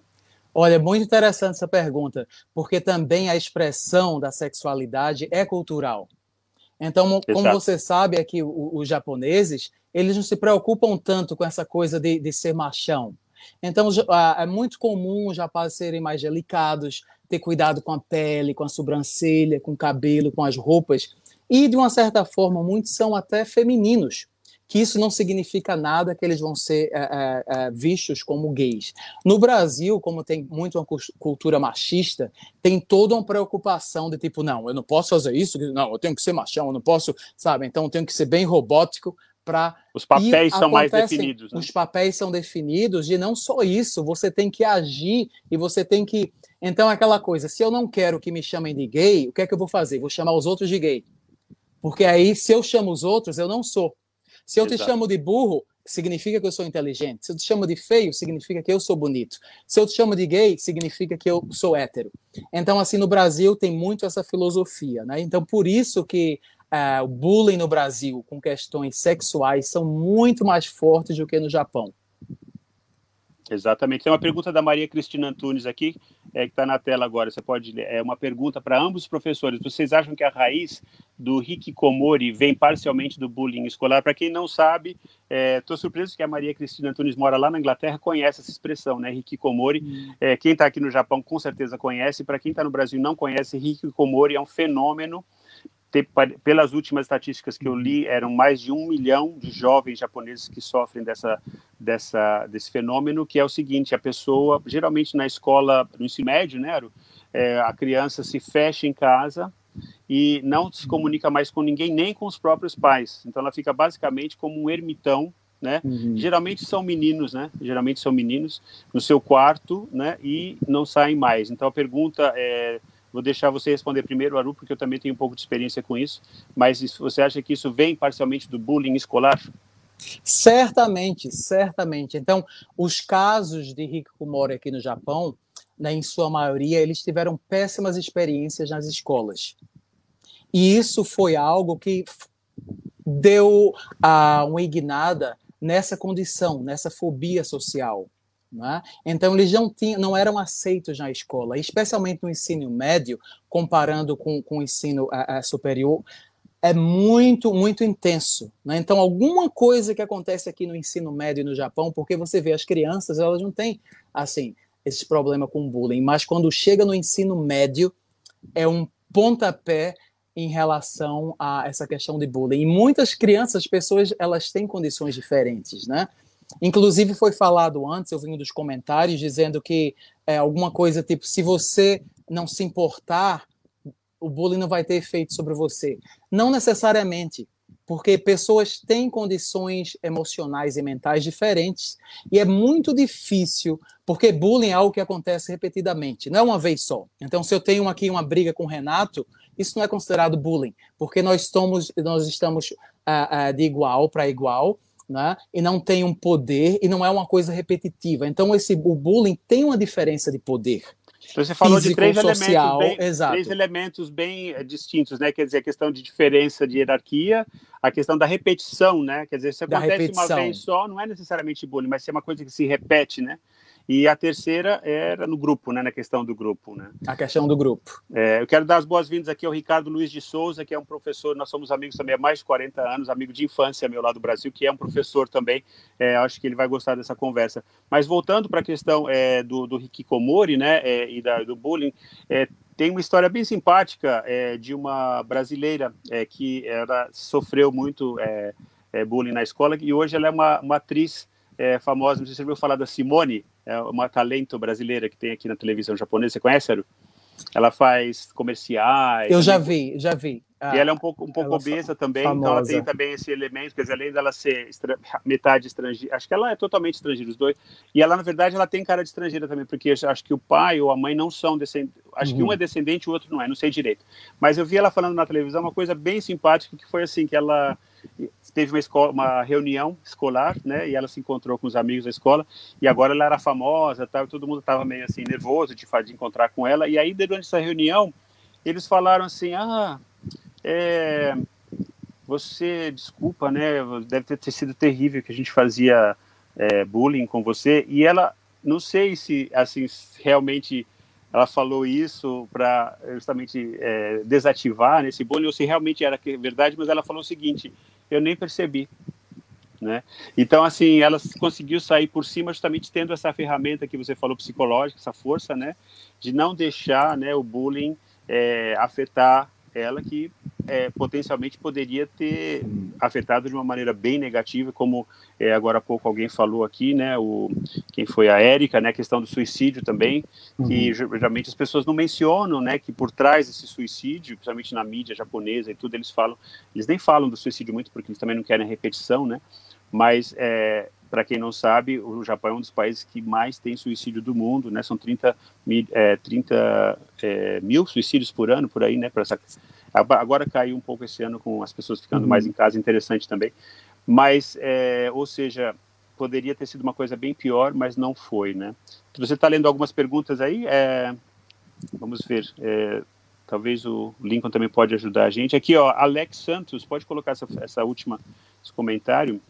Olha, muito interessante essa pergunta, porque também a expressão da sexualidade é cultural. Então, Exato. como você sabe aqui, os japoneses, eles não se preocupam tanto com essa coisa de, de ser machão. Então, é muito comum os rapazes serem mais delicados, ter cuidado com a pele, com a sobrancelha, com o cabelo, com as roupas. E, de uma certa forma, muitos são até femininos que isso não significa nada que eles vão ser é, é, é, vistos como gays. No Brasil, como tem muito uma cultura machista, tem toda uma preocupação de tipo, não, eu não posso fazer isso, não, eu tenho que ser machão, eu não posso, sabe? Então eu tenho que ser bem robótico para os papéis são mais definidos. Né? Os papéis são definidos e não só isso, você tem que agir e você tem que. Então, aquela coisa, se eu não quero que me chamem de gay, o que é que eu vou fazer? Vou chamar os outros de gay. Porque aí, se eu chamo os outros, eu não sou. Se eu Exato. te chamo de burro, significa que eu sou inteligente. Se eu te chamo de feio, significa que eu sou bonito. Se eu te chamo de gay, significa que eu sou hétero. Então, assim, no Brasil tem muito essa filosofia, né? Então, por isso que uh, o bullying no Brasil com questões sexuais são muito mais fortes do que no Japão. Exatamente. Tem uma pergunta da Maria Cristina Antunes aqui, é, que está na tela agora. Você pode ler. É uma pergunta para ambos os professores. Vocês acham que a raiz do hikikomori vem parcialmente do bullying escolar? Para quem não sabe, estou é, surpreso que a Maria Cristina Antunes mora lá na Inglaterra, conhece essa expressão, né? Hikikomori. Hum. É, quem está aqui no Japão com certeza conhece. Para quem está no Brasil e não conhece, hikikomori é um fenômeno pelas últimas estatísticas que eu li, eram mais de um milhão de jovens japoneses que sofrem dessa, dessa, desse fenômeno, que é o seguinte, a pessoa, geralmente na escola, no ensino médio, né, é, a criança se fecha em casa e não se comunica mais com ninguém, nem com os próprios pais. Então ela fica basicamente como um ermitão, né? Uhum. Geralmente são meninos, né? Geralmente são meninos no seu quarto, né? E não saem mais. Então a pergunta é Vou deixar você responder primeiro, Aru, porque eu também tenho um pouco de experiência com isso. Mas você acha que isso vem parcialmente do bullying escolar? Certamente, certamente. Então, os casos de hikikomori aqui no Japão, né, em sua maioria, eles tiveram péssimas experiências nas escolas. E isso foi algo que deu uh, uma ignada nessa condição, nessa fobia social. Né? Então, eles não, tinham, não eram aceitos na escola, especialmente no ensino médio, comparando com, com o ensino a, a superior, é muito, muito intenso. Né? Então, alguma coisa que acontece aqui no ensino médio e no Japão, porque você vê as crianças, elas não têm, assim, esse problema com bullying, mas quando chega no ensino médio, é um pontapé em relação a essa questão de bullying. E muitas crianças, pessoas, elas têm condições diferentes, né? Inclusive foi falado antes, eu vim dos comentários dizendo que é, alguma coisa tipo, se você não se importar, o bullying não vai ter efeito sobre você. Não necessariamente, porque pessoas têm condições emocionais e mentais diferentes e é muito difícil, porque bullying é algo que acontece repetidamente, não é uma vez só. Então, se eu tenho aqui uma briga com o Renato, isso não é considerado bullying, porque nós estamos, nós estamos uh, uh, de igual para igual né? e não tem um poder e não é uma coisa repetitiva. Então esse o bullying tem uma diferença de poder. Então, você falou Físico, de três social, elementos, bem, exato. três elementos bem eh, distintos, né? Quer dizer, a questão de diferença de hierarquia, a questão da repetição, né? Quer dizer, se acontece uma vez só, não é necessariamente bullying, mas se é uma coisa que se repete, né? E a terceira era no grupo, né, na questão do grupo. Né? A questão do grupo. É, eu quero dar as boas-vindas aqui ao Ricardo Luiz de Souza, que é um professor, nós somos amigos também há mais de 40 anos, amigo de infância meu lá do Brasil, que é um professor também, é, acho que ele vai gostar dessa conversa. Mas voltando para a questão é, do, do Hikikomori né, é, e da, do bullying, é, tem uma história bem simpática é, de uma brasileira que ela sofreu muito bullying na escola e hoje ela é uma, uma atriz famosa, não sei se você ouviu falar da Simone, é uma talento brasileira que tem aqui na televisão japonesa. Você conhece, Aru? Ela faz comerciais. Eu já vi, já vi. Ah, e ela é um pouco, um pouco obesa também, famosa. então ela tem também esse elemento, quer dizer, além dela ser estra... metade estrangeira, acho que ela é totalmente estrangeira, os dois. E ela, na verdade, ela tem cara de estrangeira também, porque acho que o pai ou a mãe não são descendentes. Acho uhum. que um é descendente e o outro não é, não sei direito. Mas eu vi ela falando na televisão uma coisa bem simpática, que foi assim, que ela teve uma, escola, uma reunião escolar, né? E ela se encontrou com os amigos da escola e agora ela era famosa, tal, todo mundo estava meio assim nervoso de, de encontrar com ela. E aí durante essa reunião eles falaram assim, ah, é, você desculpa, né? Deve ter sido terrível que a gente fazia é, bullying com você. E ela, não sei se assim realmente ela falou isso para justamente é, desativar nesse bullying ou se realmente era verdade, mas ela falou o seguinte: eu nem percebi. Né? Então, assim, ela conseguiu sair por cima justamente tendo essa ferramenta que você falou, psicológica, essa força, né? De não deixar né, o bullying é, afetar ela, que é, potencialmente poderia ter afetado de uma maneira bem negativa, como é, agora há pouco alguém falou aqui, né, o, quem foi a Érica, né, a questão do suicídio também, uhum. que geralmente as pessoas não mencionam, né, que por trás desse suicídio, principalmente na mídia japonesa e tudo, eles falam, eles nem falam do suicídio muito porque eles também não querem repetição, né, mas é, para quem não sabe, o Japão é um dos países que mais tem suicídio do mundo, né? São 30, é, 30 é, mil suicídios por ano, por aí, né? Essa... Agora caiu um pouco esse ano com as pessoas ficando uhum. mais em casa, interessante também. Mas, é, ou seja, poderia ter sido uma coisa bem pior, mas não foi, né? Você está lendo algumas perguntas aí? É, vamos ver. É, talvez o Lincoln também pode ajudar a gente. Aqui, ó, Alex Santos, pode colocar essa, essa última esse comentário.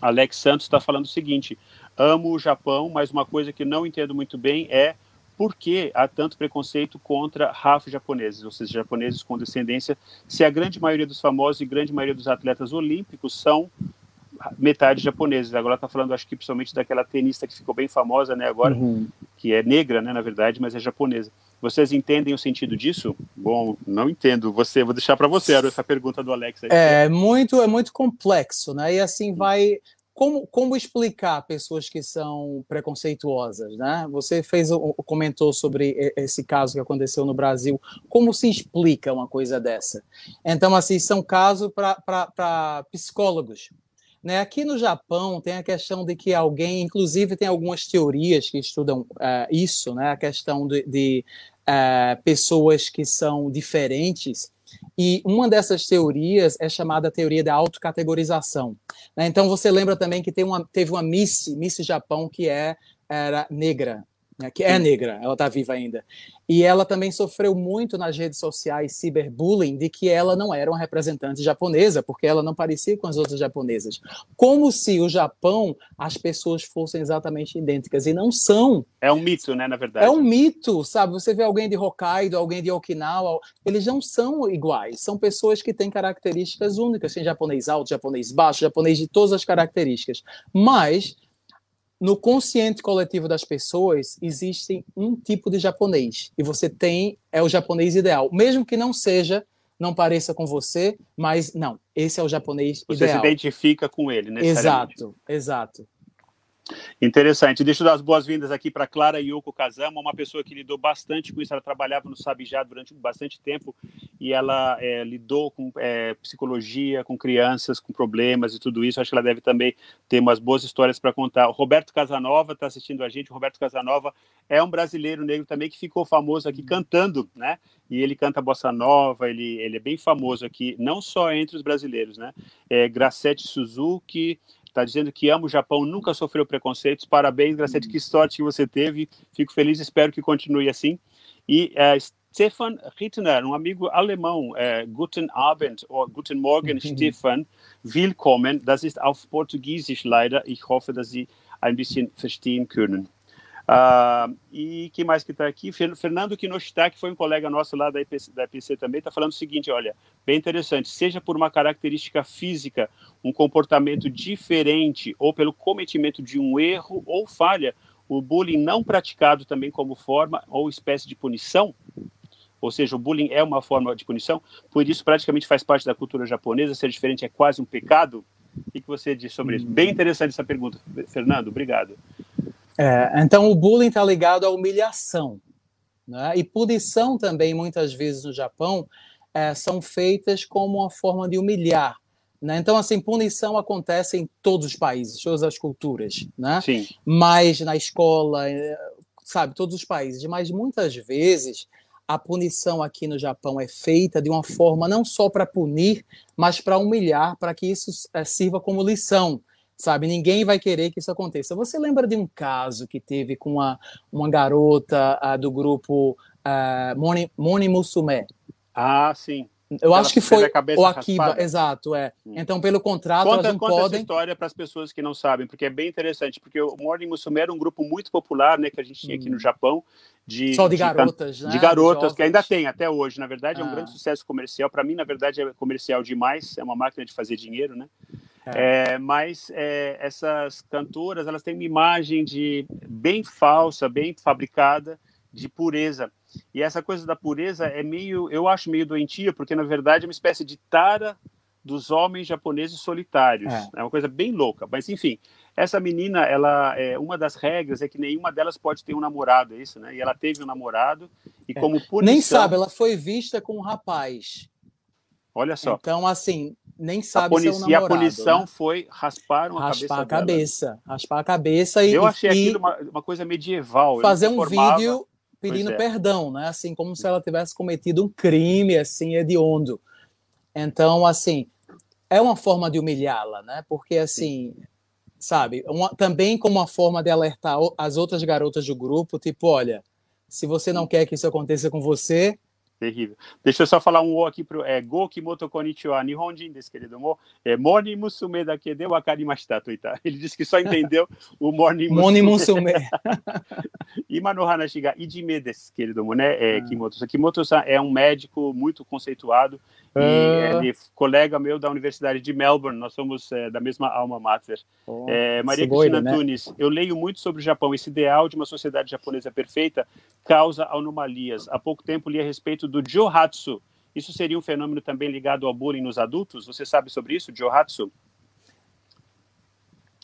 Alex Santos está falando o seguinte: amo o Japão, mas uma coisa que não entendo muito bem é por que há tanto preconceito contra rafos japoneses, ou seja, japoneses com descendência, se a grande maioria dos famosos e grande maioria dos atletas olímpicos são metade japoneses. Agora está falando, acho que principalmente daquela tenista que ficou bem famosa, né, agora, uhum. que é negra, né, na verdade, mas é japonesa. Vocês entendem o sentido disso? Bom, não entendo. Você, vou deixar para você essa pergunta do Alex. Aí. É muito, é muito complexo, né? E assim vai. Como, como explicar pessoas que são preconceituosas, né? Você fez comentou sobre esse caso que aconteceu no Brasil. Como se explica uma coisa dessa? Então, assim, são casos para psicólogos, né? Aqui no Japão tem a questão de que alguém, inclusive tem algumas teorias que estudam uh, isso, né? a questão de, de uh, pessoas que são diferentes, e uma dessas teorias é chamada teoria da autocategorização. Né? Então você lembra também que uma, teve uma Miss, Miss Japão, que é, era negra, né, que é negra, ela está viva ainda. E ela também sofreu muito nas redes sociais cyberbullying de que ela não era uma representante japonesa, porque ela não parecia com as outras japonesas. Como se o Japão as pessoas fossem exatamente idênticas, e não são. É um mito, né, na verdade. É um mito, sabe? Você vê alguém de Hokkaido, alguém de Okinawa, eles não são iguais. São pessoas que têm características únicas. Tem japonês alto, japonês baixo, japonês de todas as características. Mas no consciente coletivo das pessoas existe um tipo de japonês e você tem é o japonês ideal, mesmo que não seja, não pareça com você, mas não, esse é o japonês você ideal. Você se identifica com ele, né? Exato, exato. Interessante. Deixa eu dar as boas-vindas aqui para Clara Yoko Kazama, uma pessoa que lidou bastante com isso. Ela trabalhava no Sabijá durante bastante tempo e ela é, lidou com é, psicologia, com crianças, com problemas e tudo isso. Acho que ela deve também ter umas boas histórias para contar. O Roberto Casanova está assistindo a gente. O Roberto Casanova é um brasileiro negro também que ficou famoso aqui cantando, né? E ele canta bossa nova. Ele, ele é bem famoso aqui, não só entre os brasileiros, né? É, Gracete Suzuki está dizendo que ama o Japão, nunca sofreu preconceitos. Parabéns, Gracete, que sorte que você teve. Fico feliz, espero que continue assim. E uh, Stefan Rittner, um amigo alemão, uh, Guten Abend oder Guten Morgen, mhm. Stefan, willkommen. Das ist auf Portugiesisch leider. Ich hoffe, dass Sie ein bisschen verstehen können. Uh, e que mais que está aqui? Fernando Kinoshita, que foi um colega nosso lá da EPC, da EPC também, está falando o seguinte: olha, bem interessante, seja por uma característica física, um comportamento diferente, ou pelo cometimento de um erro ou falha, o bullying não praticado também como forma ou espécie de punição, ou seja, o bullying é uma forma de punição, por isso praticamente faz parte da cultura japonesa, ser diferente é quase um pecado. O que você diz sobre isso? Bem interessante essa pergunta, Fernando, obrigado. É, então, o bullying está ligado à humilhação. Né? E punição também, muitas vezes no Japão, é, são feitas como uma forma de humilhar. Né? Então, assim, punição acontece em todos os países, todas as culturas. Né? Sim. Mas na escola, é, sabe, todos os países. Mas muitas vezes a punição aqui no Japão é feita de uma forma não só para punir, mas para humilhar, para que isso é, sirva como lição sabe? Ninguém vai querer que isso aconteça. Você lembra de um caso que teve com uma, uma garota uh, do grupo uh, Moni, Moni Musume? Ah, sim. Eu acho que foi o Akiba, raspada. exato, é. Hum. Então, pelo contrato, conta, elas não conta podem... essa história para as pessoas que não sabem, porque é bem interessante, porque o Morning Musume era um grupo muito popular, né, que a gente tinha aqui no hum. Japão, de... Só de, de garotas, de, né? De garotas, que ainda tem até hoje, na verdade, é um ah. grande sucesso comercial. Para mim, na verdade, é comercial demais, é uma máquina de fazer dinheiro, né? É. É, mas é, essas cantoras elas têm uma imagem de bem falsa, bem fabricada de pureza. E essa coisa da pureza é meio, eu acho meio doentia, porque na verdade é uma espécie de tara dos homens japoneses solitários. É. é uma coisa bem louca. Mas enfim, essa menina, ela é uma das regras é que nenhuma delas pode ter um namorado, é isso, né? E ela teve um namorado e é. como punição... Nem sabe, ela foi vista com um rapaz. Olha só. Então, assim, nem sabe se um namorado. E a punição né? foi raspar uma raspar cabeça a cabeça, raspar a cabeça e Eu achei e, aquilo uma, uma coisa medieval. Fazer um vídeo pedindo é. perdão, né? Assim, como se ela tivesse cometido um crime, assim, hediondo. Então, assim, é uma forma de humilhá-la, né? Porque, assim, sabe? Uma, também como uma forma de alertar as outras garotas do grupo, tipo, olha, se você não quer que isso aconteça com você, terrível. Deixa eu só falar um o aqui pro é, Go Kimoto Konnichiwa, Nihonjin desu querido mo, é, Morning Musume dake de wakarimashita, tá? Ele disse que só entendeu o Morning Musume. Morning Musume. Ima no hanashi ga ijime desu querido mo, né? É, ah. Kimoto. Kimoto-san é um médico muito conceituado e ele é colega meu da Universidade de Melbourne, nós somos é, da mesma alma mater. Oh, é, Maria Cristina né? Tunes, eu leio muito sobre o Japão. Esse ideal de uma sociedade japonesa perfeita causa anomalias. Há pouco tempo li a respeito do Johatsu. Isso seria um fenômeno também ligado ao bullying nos adultos? Você sabe sobre isso, Johatsu?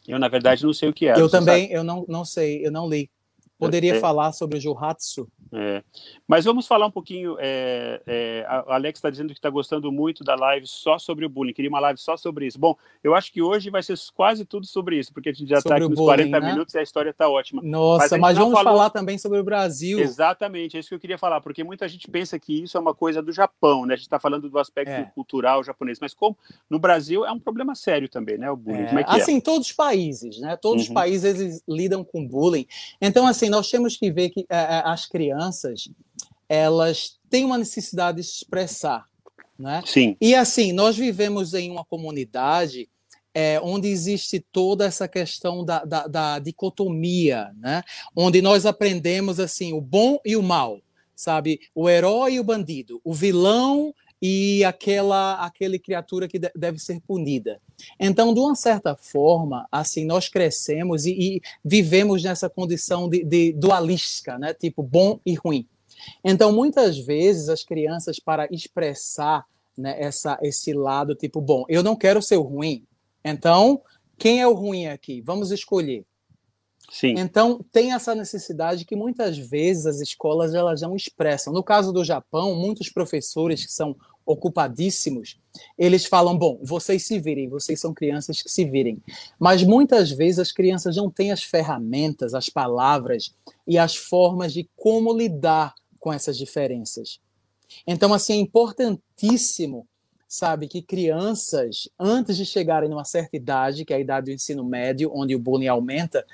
Eu, na verdade, não sei o que é. Eu também, sabe? eu não, não sei, eu não li. Poderia é, falar sobre o Johatsu? É. Mas vamos falar um pouquinho. É, é, a Alex está dizendo que está gostando muito da live só sobre o bullying. Queria uma live só sobre isso. Bom, eu acho que hoje vai ser quase tudo sobre isso, porque a gente já está aqui nos bullying, 40 né? minutos e a história está ótima. Nossa, mas, mas vamos falou... falar também sobre o Brasil. Exatamente, é isso que eu queria falar, porque muita gente pensa que isso é uma coisa do Japão, né? A gente está falando do aspecto é. cultural japonês, mas como no Brasil é um problema sério também, né? O bullying. É, como é que assim, todos os países, né? Todos uhum. os países eles lidam com bullying. Então, assim, nós temos que ver que é, as crianças elas têm uma necessidade de se expressar. Né? Sim. E assim, nós vivemos em uma comunidade é, onde existe toda essa questão da, da, da, dicotomia, né? onde nós aprendemos assim o bom e o mal, sabe? O herói e o bandido, o vilão e aquela aquele criatura que deve ser punida. Então, de uma certa forma, assim nós crescemos e, e vivemos nessa condição de, de dualística, né? Tipo bom e ruim. Então, muitas vezes, as crianças, para expressar né, essa, esse lado, tipo, bom, eu não quero ser o ruim, então, quem é o ruim aqui? Vamos escolher. Sim. Então, tem essa necessidade que muitas vezes as escolas elas não expressam. No caso do Japão, muitos professores que são ocupadíssimos, eles falam: bom, vocês se virem, vocês são crianças que se virem. Mas muitas vezes as crianças não têm as ferramentas, as palavras e as formas de como lidar com essas diferenças. Então, assim, é importantíssimo, sabe, que crianças, antes de chegarem numa certa idade, que é a idade do ensino médio, onde o bullying aumenta,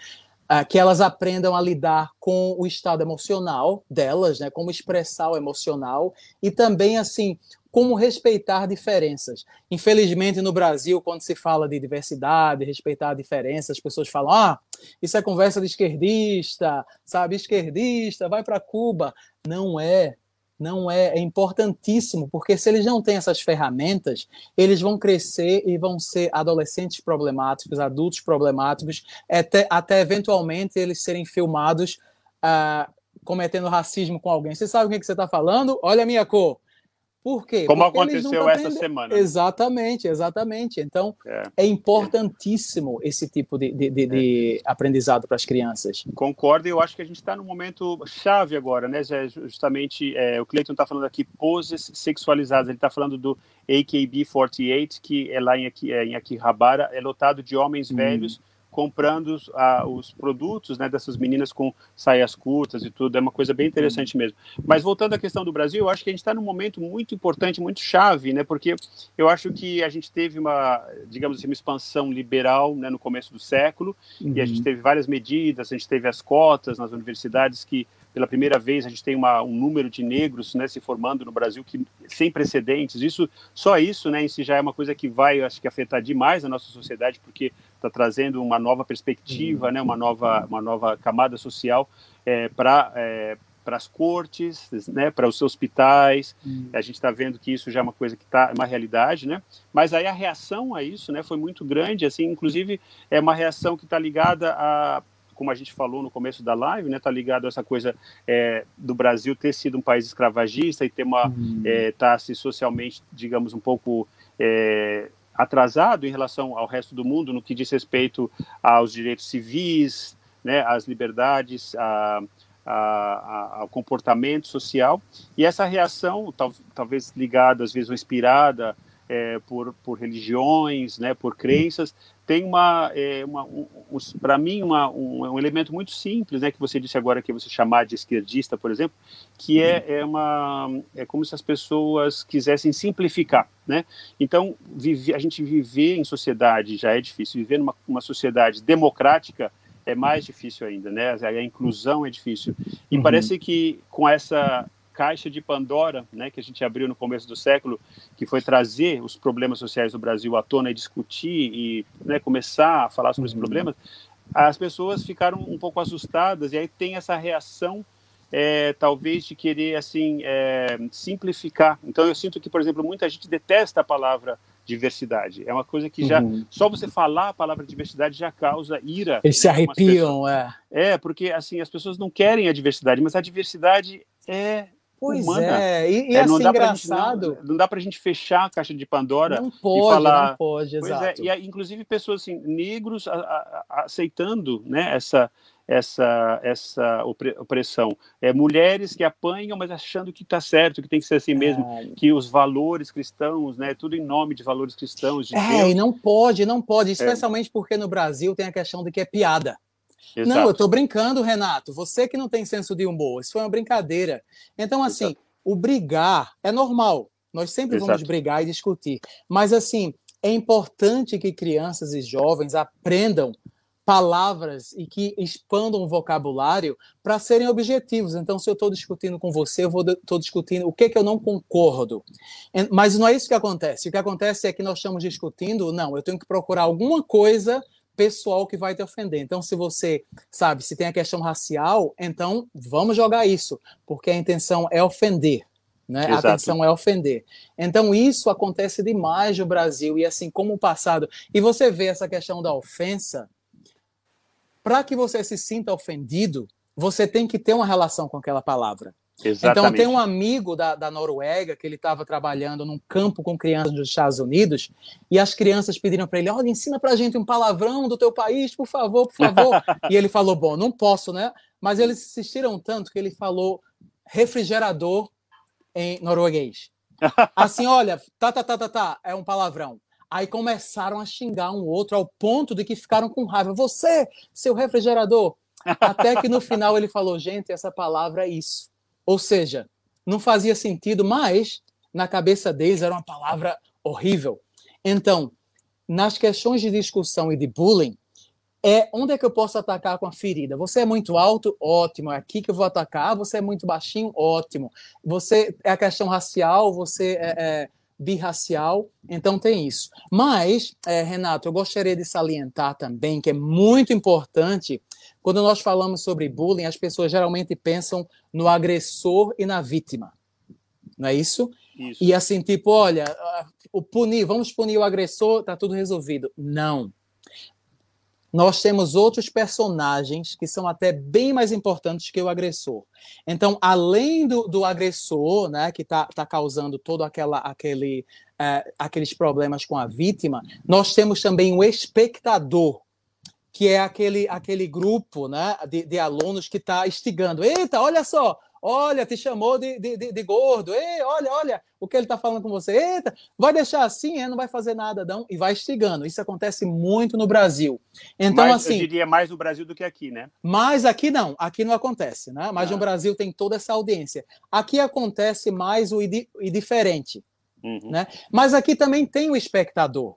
uh, que elas aprendam a lidar com o estado emocional delas, né, como expressar o emocional e também, assim, como respeitar diferenças. Infelizmente, no Brasil, quando se fala de diversidade, respeitar diferenças, as pessoas falam: ah, isso é conversa de esquerdista, sabe? Esquerdista, vai para Cuba. Não é. Não é, é importantíssimo, porque se eles não têm essas ferramentas, eles vão crescer e vão ser adolescentes problemáticos, adultos problemáticos, até, até eventualmente eles serem filmados ah, cometendo racismo com alguém. Você sabe o que, que você está falando? Olha a minha cor por quê? Como Porque aconteceu essa semana. Exatamente, exatamente. Então, é, é importantíssimo esse tipo de, de, de, de é. aprendizado para as crianças. Concordo, eu acho que a gente está num momento chave agora, né? Justamente, é, o Cleiton está falando aqui poses sexualizadas, ele está falando do AKB-48, que é lá em, é, em Akihabara, é lotado de homens hum. velhos comprando uh, os produtos né, dessas meninas com saias curtas e tudo, é uma coisa bem interessante mesmo. Mas voltando à questão do Brasil, eu acho que a gente está num momento muito importante, muito chave, né, porque eu acho que a gente teve uma, digamos assim, uma expansão liberal né, no começo do século, uhum. e a gente uhum. teve várias medidas, a gente teve as cotas nas universidades que pela primeira vez a gente tem uma, um número de negros né, se formando no Brasil que sem precedentes. Isso, só isso, né, em si já é uma coisa que vai, acho que afetar demais a nossa sociedade, porque está trazendo uma nova perspectiva, uhum. né, uma nova, uma nova camada social é, para é, para as cortes, né, para os hospitais. Uhum. A gente está vendo que isso já é uma coisa que está é uma realidade, né? Mas aí a reação a isso, né, foi muito grande. Assim, inclusive é uma reação que está ligada a como a gente falou no começo da live, né, tá ligado a essa coisa é, do Brasil ter sido um país escravagista e ter uma uhum. é, tá se socialmente, digamos, um pouco é, atrasado em relação ao resto do mundo no que diz respeito aos direitos civis, né, às liberdades, a, a, a, ao comportamento social. E essa reação, tal, talvez ligada, às vezes, ou inspirada é, por, por religiões, né, por crenças, tem uma, é, uma um, um, para mim, uma, um, um, elemento muito simples, né, que você disse agora que você chamar de esquerdista, por exemplo, que é, é, uma, é como se as pessoas quisessem simplificar, né? Então, vive, a gente viver em sociedade já é difícil, viver numa uma sociedade democrática é mais difícil ainda, né? A inclusão é difícil. E uhum. parece que com essa caixa de Pandora, né, que a gente abriu no começo do século, que foi trazer os problemas sociais do Brasil à tona e discutir e né, começar a falar sobre uhum. os problemas, as pessoas ficaram um pouco assustadas e aí tem essa reação é, talvez de querer assim é, simplificar. Então eu sinto que, por exemplo, muita gente detesta a palavra diversidade. É uma coisa que já uhum. só você falar a palavra diversidade já causa ira. Eles se arrepiam, é. É, porque assim as pessoas não querem a diversidade, mas a diversidade é Pois humana. é, e, e é, assim, engraçado. Gente, não, não, dá para a gente fechar a caixa de Pandora não pode, e falar. Não pode, é, exato. É, e inclusive pessoas assim, negros a, a, a, aceitando né, essa, essa, essa opressão. É, mulheres que apanham, mas achando que está certo, que tem que ser assim mesmo, é. que os valores cristãos, né, tudo em nome de valores cristãos. De é, Deus. e não pode, não pode, é. especialmente porque no Brasil tem a questão de que é piada. Exato. Não, eu estou brincando, Renato. Você que não tem senso de humor. Isso foi uma brincadeira. Então, assim, Exato. o brigar é normal. Nós sempre Exato. vamos brigar e discutir. Mas, assim, é importante que crianças e jovens aprendam palavras e que expandam o vocabulário para serem objetivos. Então, se eu estou discutindo com você, eu estou discutindo o que, que eu não concordo. Mas não é isso que acontece. O que acontece é que nós estamos discutindo, não, eu tenho que procurar alguma coisa pessoal que vai te ofender. Então, se você sabe, se tem a questão racial, então vamos jogar isso, porque a intenção é ofender. Né? A intenção é ofender. Então, isso acontece demais no Brasil, e assim como o passado. E você vê essa questão da ofensa, para que você se sinta ofendido, você tem que ter uma relação com aquela palavra. Exatamente. Então, tem um amigo da, da Noruega que ele estava trabalhando num campo com crianças dos Estados Unidos e as crianças pediram para ele: olha, ensina para a gente um palavrão do teu país, por favor, por favor. e ele falou: bom, não posso, né? Mas eles insistiram tanto que ele falou refrigerador em norueguês. Assim, olha, tá, tá, tá, tá, tá, é um palavrão. Aí começaram a xingar um outro ao ponto de que ficaram com raiva. Você, seu refrigerador. Até que no final ele falou: gente, essa palavra é isso. Ou seja, não fazia sentido, mas na cabeça deles era uma palavra horrível. Então, nas questões de discussão e de bullying, é onde é que eu posso atacar com a ferida? Você é muito alto? Ótimo. É aqui que eu vou atacar. Você é muito baixinho? Ótimo. Você é a questão racial? Você é, é birracial? Então tem isso. Mas, é, Renato, eu gostaria de salientar também que é muito importante quando nós falamos sobre bullying, as pessoas geralmente pensam no agressor e na vítima. Não é isso? isso. E assim, tipo, olha, o punir, vamos punir o agressor, tá tudo resolvido. Não. Nós temos outros personagens que são até bem mais importantes que o agressor. Então, além do, do agressor, né, que está tá causando todo aquela, aquele, é, aqueles problemas com a vítima, nós temos também o espectador, que é aquele, aquele grupo né, de, de alunos que está instigando. Eita, olha só, olha, te chamou de, de, de, gordo, Ei, olha, olha o que ele está falando com você. Eita, vai deixar assim, é, não vai fazer nada, não, e vai instigando. Isso acontece muito no Brasil. Então, mais, assim. Eu diria mais no Brasil do que aqui, né? Mas aqui não, aqui não acontece, né? Mas ah. no Brasil tem toda essa audiência. Aqui acontece mais o indiferente. Uhum. Né? Mas aqui também tem o espectador.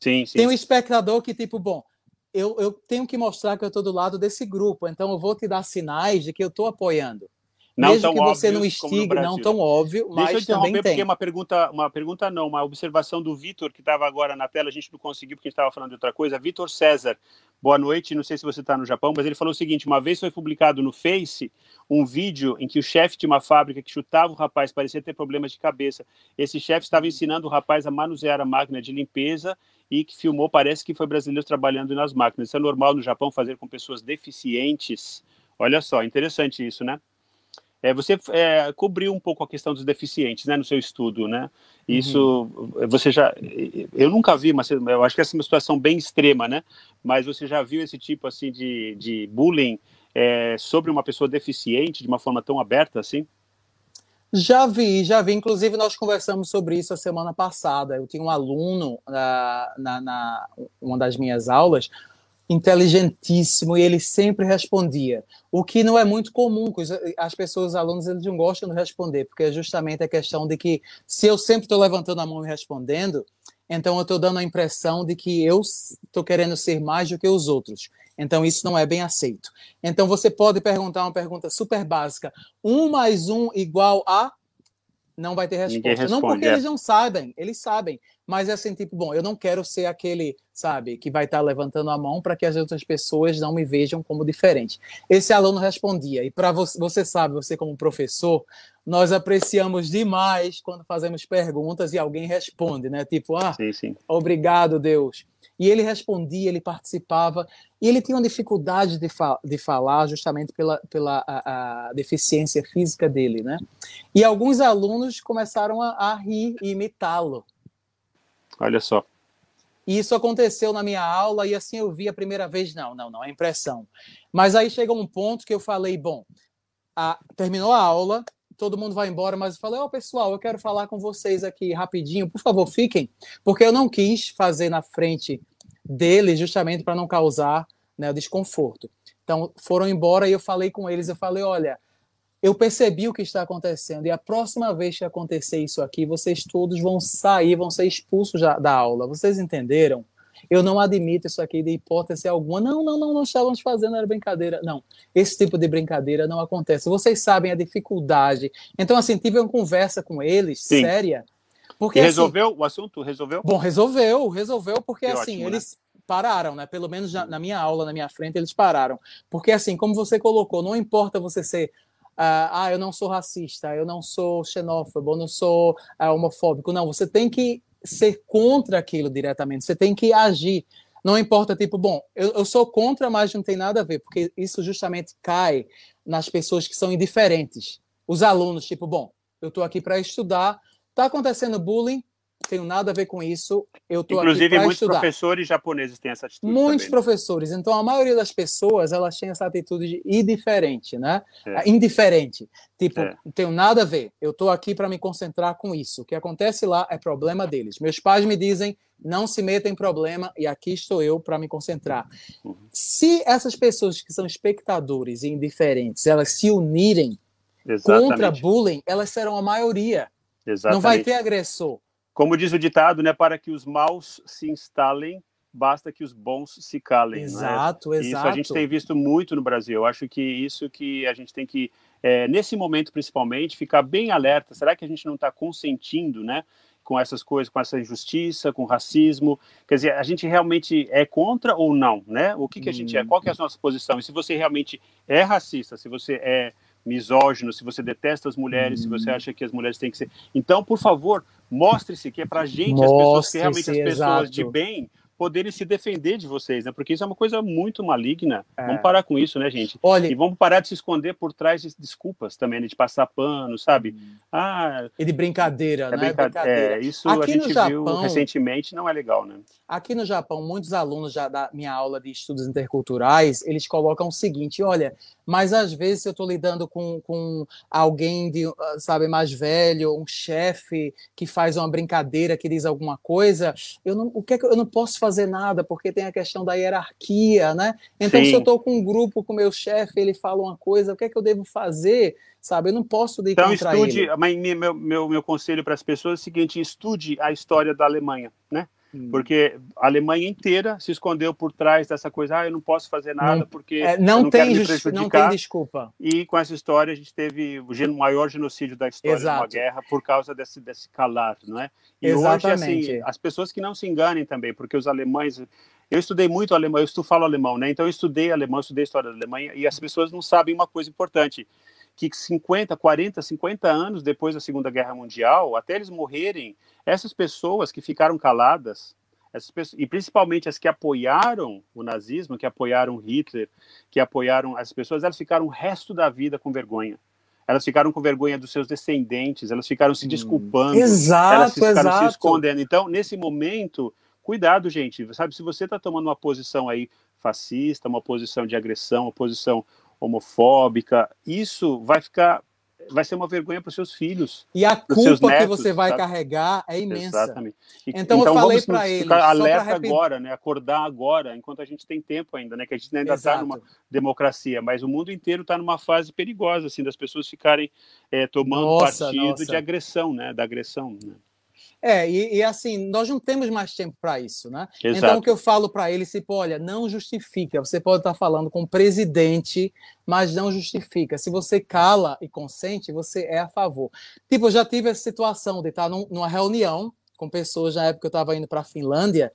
Sim, sim. Tem o espectador que, tipo, bom, eu, eu tenho que mostrar que eu estou do lado desse grupo, então eu vou te dar sinais de que eu estou apoiando. Não Mesmo que você não estigue, não tão óbvio, mas Deixa eu também tem. porque uma pergunta, uma pergunta não, uma observação do Vitor, que estava agora na tela, a gente não conseguiu porque a gente estava falando de outra coisa. Vitor César, boa noite, não sei se você está no Japão, mas ele falou o seguinte, uma vez foi publicado no Face um vídeo em que o chefe de uma fábrica que chutava o rapaz, parecia ter problemas de cabeça. Esse chefe estava ensinando o rapaz a manusear a máquina de limpeza e que filmou, parece que foi brasileiro trabalhando nas máquinas. Isso é normal no Japão fazer com pessoas deficientes. Olha só, interessante isso, né? É, você é, cobriu um pouco a questão dos deficientes, né, no seu estudo, né? Isso uhum. você já, eu nunca vi, mas eu acho que essa é uma situação bem extrema, né? Mas você já viu esse tipo assim de, de bullying é, sobre uma pessoa deficiente de uma forma tão aberta assim? Já vi, já vi. Inclusive, nós conversamos sobre isso a semana passada. Eu tinha um aluno na, na, na uma das minhas aulas inteligentíssimo e ele sempre respondia. O que não é muito comum, as pessoas, os alunos, eles não gostam de responder, porque é justamente a questão de que se eu sempre estou levantando a mão e respondendo, então eu estou dando a impressão de que eu estou querendo ser mais do que os outros. Então isso não é bem aceito. Então você pode perguntar uma pergunta super básica: um mais um igual a não vai ter resposta. não porque é. eles não sabem, eles sabem. Mas é assim, tipo, bom, eu não quero ser aquele, sabe, que vai estar tá levantando a mão para que as outras pessoas não me vejam como diferente. Esse aluno respondia. E para você, você sabe, você como professor, nós apreciamos demais quando fazemos perguntas e alguém responde, né? Tipo, ah, sim, sim. obrigado, Deus. E ele respondia, ele participava, e ele tinha uma dificuldade de, fa de falar justamente pela, pela a, a deficiência física dele, né? E alguns alunos começaram a, a rir e imitá-lo. Olha só. E isso aconteceu na minha aula, e assim eu vi a primeira vez, não, não, não, é impressão. Mas aí chegou um ponto que eu falei, bom, a, terminou a aula, todo mundo vai embora, mas eu falei, ó, oh, pessoal, eu quero falar com vocês aqui rapidinho, por favor, fiquem, porque eu não quis fazer na frente dele justamente para não causar né, desconforto. Então, foram embora e eu falei com eles, eu falei, olha, eu percebi o que está acontecendo e a próxima vez que acontecer isso aqui, vocês todos vão sair, vão ser expulsos da aula. Vocês entenderam? Eu não admito isso aqui de hipótese alguma. Não, não, não, nós estávamos fazendo, era brincadeira. Não, esse tipo de brincadeira não acontece. Vocês sabem a dificuldade. Então, assim, tive uma conversa com eles, Sim. séria. Porque, e assim, resolveu assim, o assunto? Resolveu? Bom, resolveu, resolveu, porque que assim, ótimo, eles né? pararam, né? Pelo menos na, na minha aula, na minha frente, eles pararam. Porque assim, como você colocou, não importa você ser Uh, ah, eu não sou racista, eu não sou xenófobo, eu não sou uh, homofóbico. Não, você tem que ser contra aquilo diretamente, você tem que agir. Não importa, tipo, bom, eu, eu sou contra, mas não tem nada a ver, porque isso justamente cai nas pessoas que são indiferentes. Os alunos, tipo, bom, eu estou aqui para estudar, está acontecendo bullying, tenho nada a ver com isso. Eu tô Inclusive, muitos estudar. professores japoneses têm essa atitude. Muitos também, né? professores. Então, a maioria das pessoas elas têm essa atitude de indiferente, né? É. Indiferente. Tipo, é. não tenho nada a ver. Eu estou aqui para me concentrar com isso. O que acontece lá é problema deles. Meus pais me dizem não se meta em problema e aqui estou eu para me concentrar. Uhum. Se essas pessoas que são espectadores e indiferentes, elas se unirem Exatamente. contra bullying, elas serão a maioria. Exatamente. Não vai ter agressor. Como diz o ditado, né, para que os maus se instalem, basta que os bons se calem. Exato, né? exato. Isso a gente tem visto muito no Brasil. Eu acho que isso que a gente tem que, é, nesse momento principalmente, ficar bem alerta. Será que a gente não está consentindo, né? com essas coisas, com essa injustiça, com racismo. Quer dizer, a gente realmente é contra ou não, né? O que, que a gente é? Qual que é a nossa posição? E se você realmente é racista, se você é misógino, se você detesta as mulheres, se você acha que as mulheres têm que ser. Então, por favor, mostre-se que é para a gente, as pessoas que realmente as pessoas exato. de bem, poderem se defender de vocês, né? Porque isso é uma coisa muito maligna. É. Vamos parar com isso, né, gente? Olha, e vamos parar de se esconder por trás de desculpas também, né? de passar pano, sabe? Hum. Ah, e de brincadeira, é né? Brincadeira. É, isso aqui a gente Japão, viu recentemente, não é legal, né? Aqui no Japão, muitos alunos já da minha aula de estudos interculturais, eles colocam o seguinte, olha, mas às vezes eu estou lidando com, com alguém de, sabe, mais velho, um chefe que faz uma brincadeira, que diz alguma coisa, eu não, o que, é que eu não posso fazer nada, porque tem a questão da hierarquia, né? Então, Sim. se eu estou com um grupo com meu chefe, ele fala uma coisa, o que é que eu devo fazer? Sabe, eu não posso ir então, estude, ele. Meu, meu, meu, meu conselho para as pessoas é o seguinte, estude a história da Alemanha, né? Hum. Porque a Alemanha inteira se escondeu por trás dessa coisa, ah, eu não posso fazer nada não, porque é, não, não, tem não tem desculpa. E com essa história a gente teve o maior genocídio da história Exato. uma guerra por causa desse, desse calar, não é? E Exatamente. hoje, assim, as pessoas que não se enganem também, porque os alemães eu estudei muito alemão, eu estudo, falo alemão, né? Então eu estudei alemão, estudei história da Alemanha e as pessoas não sabem uma coisa importante, que 50, 40, 50 anos depois da Segunda Guerra Mundial, até eles morrerem, essas pessoas que ficaram caladas, pessoas, e principalmente as que apoiaram o nazismo, que apoiaram Hitler, que apoiaram as pessoas, elas ficaram o resto da vida com vergonha. Elas ficaram com vergonha dos seus descendentes, elas ficaram se hum. desculpando, exato, elas ficaram exato. se escondendo. Então, nesse momento, cuidado, gente. Sabe, se você está tomando uma posição aí fascista, uma posição de agressão, uma posição homofóbica, isso vai ficar vai ser uma vergonha para os seus filhos. E a culpa netos, que você vai sabe? carregar é imensa. Exatamente. E, então, então, eu falei para ele. Ficar alerta agora, né? Acordar agora, enquanto a gente tem tempo ainda, né? Que a gente ainda está numa democracia, mas o mundo inteiro está numa fase perigosa, assim, das pessoas ficarem é, tomando nossa, partido nossa. de agressão, né? Da agressão. Né? É, e, e, assim, nós não temos mais tempo para isso, né? Exato. Então, o que eu falo para ele, tipo, olha, não justifica. Você pode estar falando com o presidente, mas não justifica. Se você cala e consente, você é a favor. Tipo, eu já tive essa situação de estar num, numa reunião com pessoas, na época que eu estava indo para a Finlândia,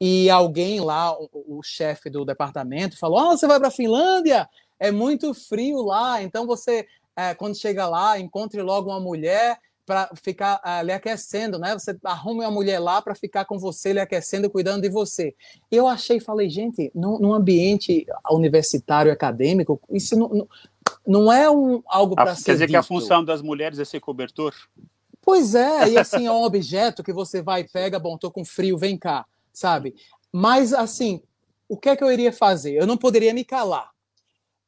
e alguém lá, o, o chefe do departamento, falou: oh, você vai para a Finlândia? É muito frio lá, então você, é, quando chega lá, encontre logo uma mulher para ficar uh, lhe aquecendo, né? Você arruma uma mulher lá para ficar com você, lhe aquecendo, cuidando de você. Eu achei, falei, gente, num, num ambiente universitário, acadêmico, isso não, não, não é um, algo para ser. Quer dizer dito. que a função das mulheres é ser cobertor? Pois é, e assim, é um objeto que você vai, pega, bom, tô com frio, vem cá, sabe? Mas, assim, o que é que eu iria fazer? Eu não poderia me calar.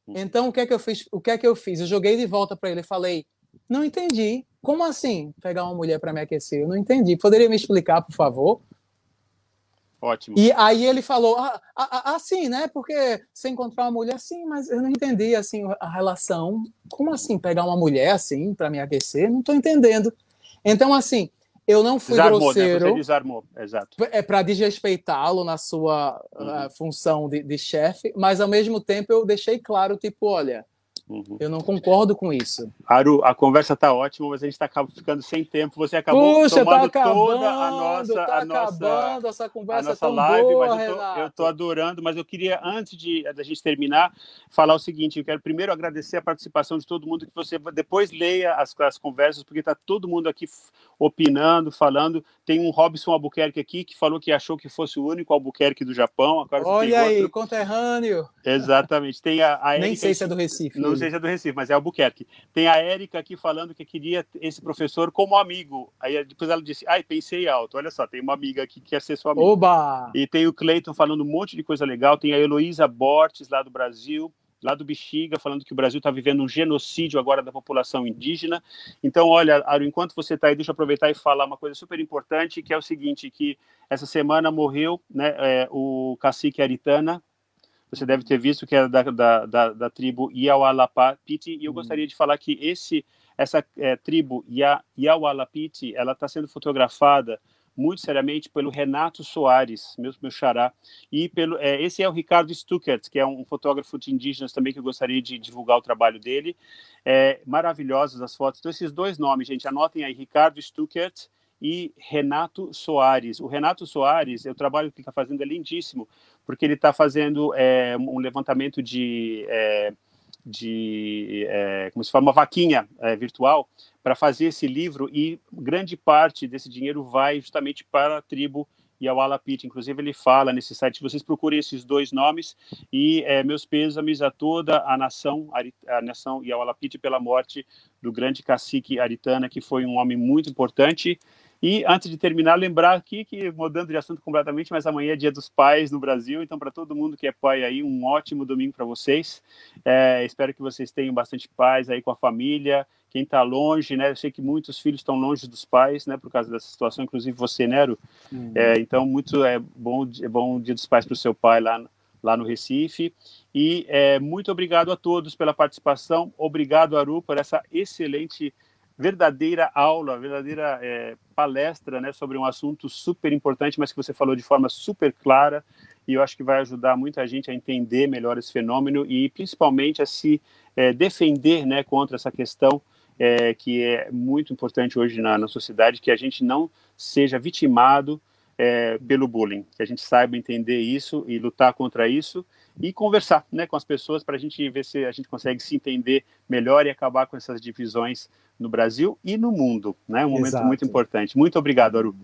Hum. Então, o que é que eu fiz? O que é que eu fiz? Eu joguei de volta para ele e falei, não entendi. Como assim pegar uma mulher para me aquecer? Eu não entendi. Poderia me explicar, por favor? Ótimo. E aí ele falou, ah, ah, ah, assim, né? Porque você encontrar uma mulher assim, mas eu não entendi assim a relação. Como assim pegar uma mulher assim para me aquecer? Não estou entendendo. Então assim, eu não fui desarmou, grosseiro. Né? Você desarmou, exato. É para desrespeitá-lo na sua uhum. uh, função de, de chefe, mas ao mesmo tempo eu deixei claro, tipo, olha, Uhum. Eu não concordo com isso. Aru, a conversa está ótima, mas a gente está ficando sem tempo. Você acabou Puxa, tá tomando tá acabando, toda a nossa, tá a nossa, essa conversa a nossa tão live, boa, mas eu tô, eu tô, adorando. Mas eu queria, antes de da gente terminar, falar o seguinte: eu quero primeiro agradecer a participação de todo mundo, que você depois leia as, as conversas, porque está todo mundo aqui opinando, falando. Tem um Robson Albuquerque aqui que falou que achou que fosse o único Albuquerque do Japão. Agora Olha aí, outro... conterrâneo. Exatamente. Tem a, a Nem sei se é do Recife. Não sei se é do Recife, mas é Albuquerque. Tem a Érica aqui falando que queria esse professor como amigo. Aí depois ela disse: ai, pensei alto. Olha só, tem uma amiga aqui que quer ser sua amiga. Oba! E tem o Cleiton falando um monte de coisa legal. Tem a Heloísa Bortes, lá do Brasil lá do Bexiga, falando que o Brasil está vivendo um genocídio agora da população indígena. Então, olha, Aro, enquanto você está aí, deixa eu aproveitar e falar uma coisa super importante, que é o seguinte, que essa semana morreu né, é, o cacique Aritana, você deve ter visto que é da, da, da, da tribo Iaualapiti, e eu hum. gostaria de falar que esse, essa é, tribo Iaualapiti, ela está sendo fotografada muito seriamente pelo Renato Soares, meu, meu xará, e pelo, é, esse é o Ricardo Stuckert, que é um fotógrafo de indígenas também que eu gostaria de divulgar o trabalho dele, é, maravilhosas as fotos, então esses dois nomes, gente, anotem aí, Ricardo Stuckert e Renato Soares. O Renato Soares, o trabalho que ele está fazendo é lindíssimo, porque ele está fazendo é, um levantamento de, é, de é, como se fala, uma vaquinha é, virtual para fazer esse livro e grande parte desse dinheiro vai justamente para a tribo Yawalapit. Inclusive ele fala nesse site, vocês procurem esses dois nomes e é, meus pêsames a toda a nação, a nação Yawalapit pela morte do grande cacique Aritana, que foi um homem muito importante e antes de terminar, lembrar aqui que, mudando de assunto completamente, mas amanhã é dia dos pais no Brasil, então para todo mundo que é pai aí, um ótimo domingo para vocês. É, espero que vocês tenham bastante paz aí com a família. Quem está longe, né? Eu sei que muitos filhos estão longe dos pais, né? Por causa dessa situação, inclusive você, Nero. Uhum. É, então, muito é bom, é bom dia dos pais para o seu pai lá, lá no Recife. E é, muito obrigado a todos pela participação. Obrigado, Aru, por essa excelente verdadeira aula, verdadeira é, palestra né, sobre um assunto super importante, mas que você falou de forma super clara e eu acho que vai ajudar muita gente a entender melhor esse fenômeno e principalmente a se é, defender né, contra essa questão é, que é muito importante hoje na, na, sociedade, que a gente não seja vitimado é, pelo bullying, que a gente saiba entender isso e lutar contra isso e conversar né, com as pessoas para a gente ver se a gente consegue se entender melhor e acabar com essas divisões no Brasil e no mundo. Né? Um momento Exato. muito importante. Muito obrigado, Aru.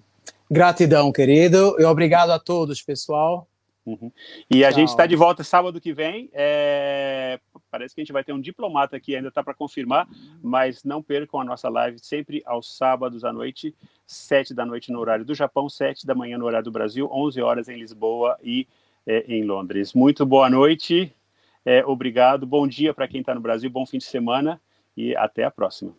Gratidão, querido, e obrigado a todos, pessoal. Uhum. E a Tchau. gente está de volta sábado que vem. É... Parece que a gente vai ter um diplomata aqui, ainda está para confirmar, mas não percam a nossa live sempre aos sábados à noite, sete da noite no horário do Japão, sete da manhã no horário do Brasil, onze horas em Lisboa e é, em Londres. Muito boa noite, é, obrigado, bom dia para quem está no Brasil, bom fim de semana e até a próxima.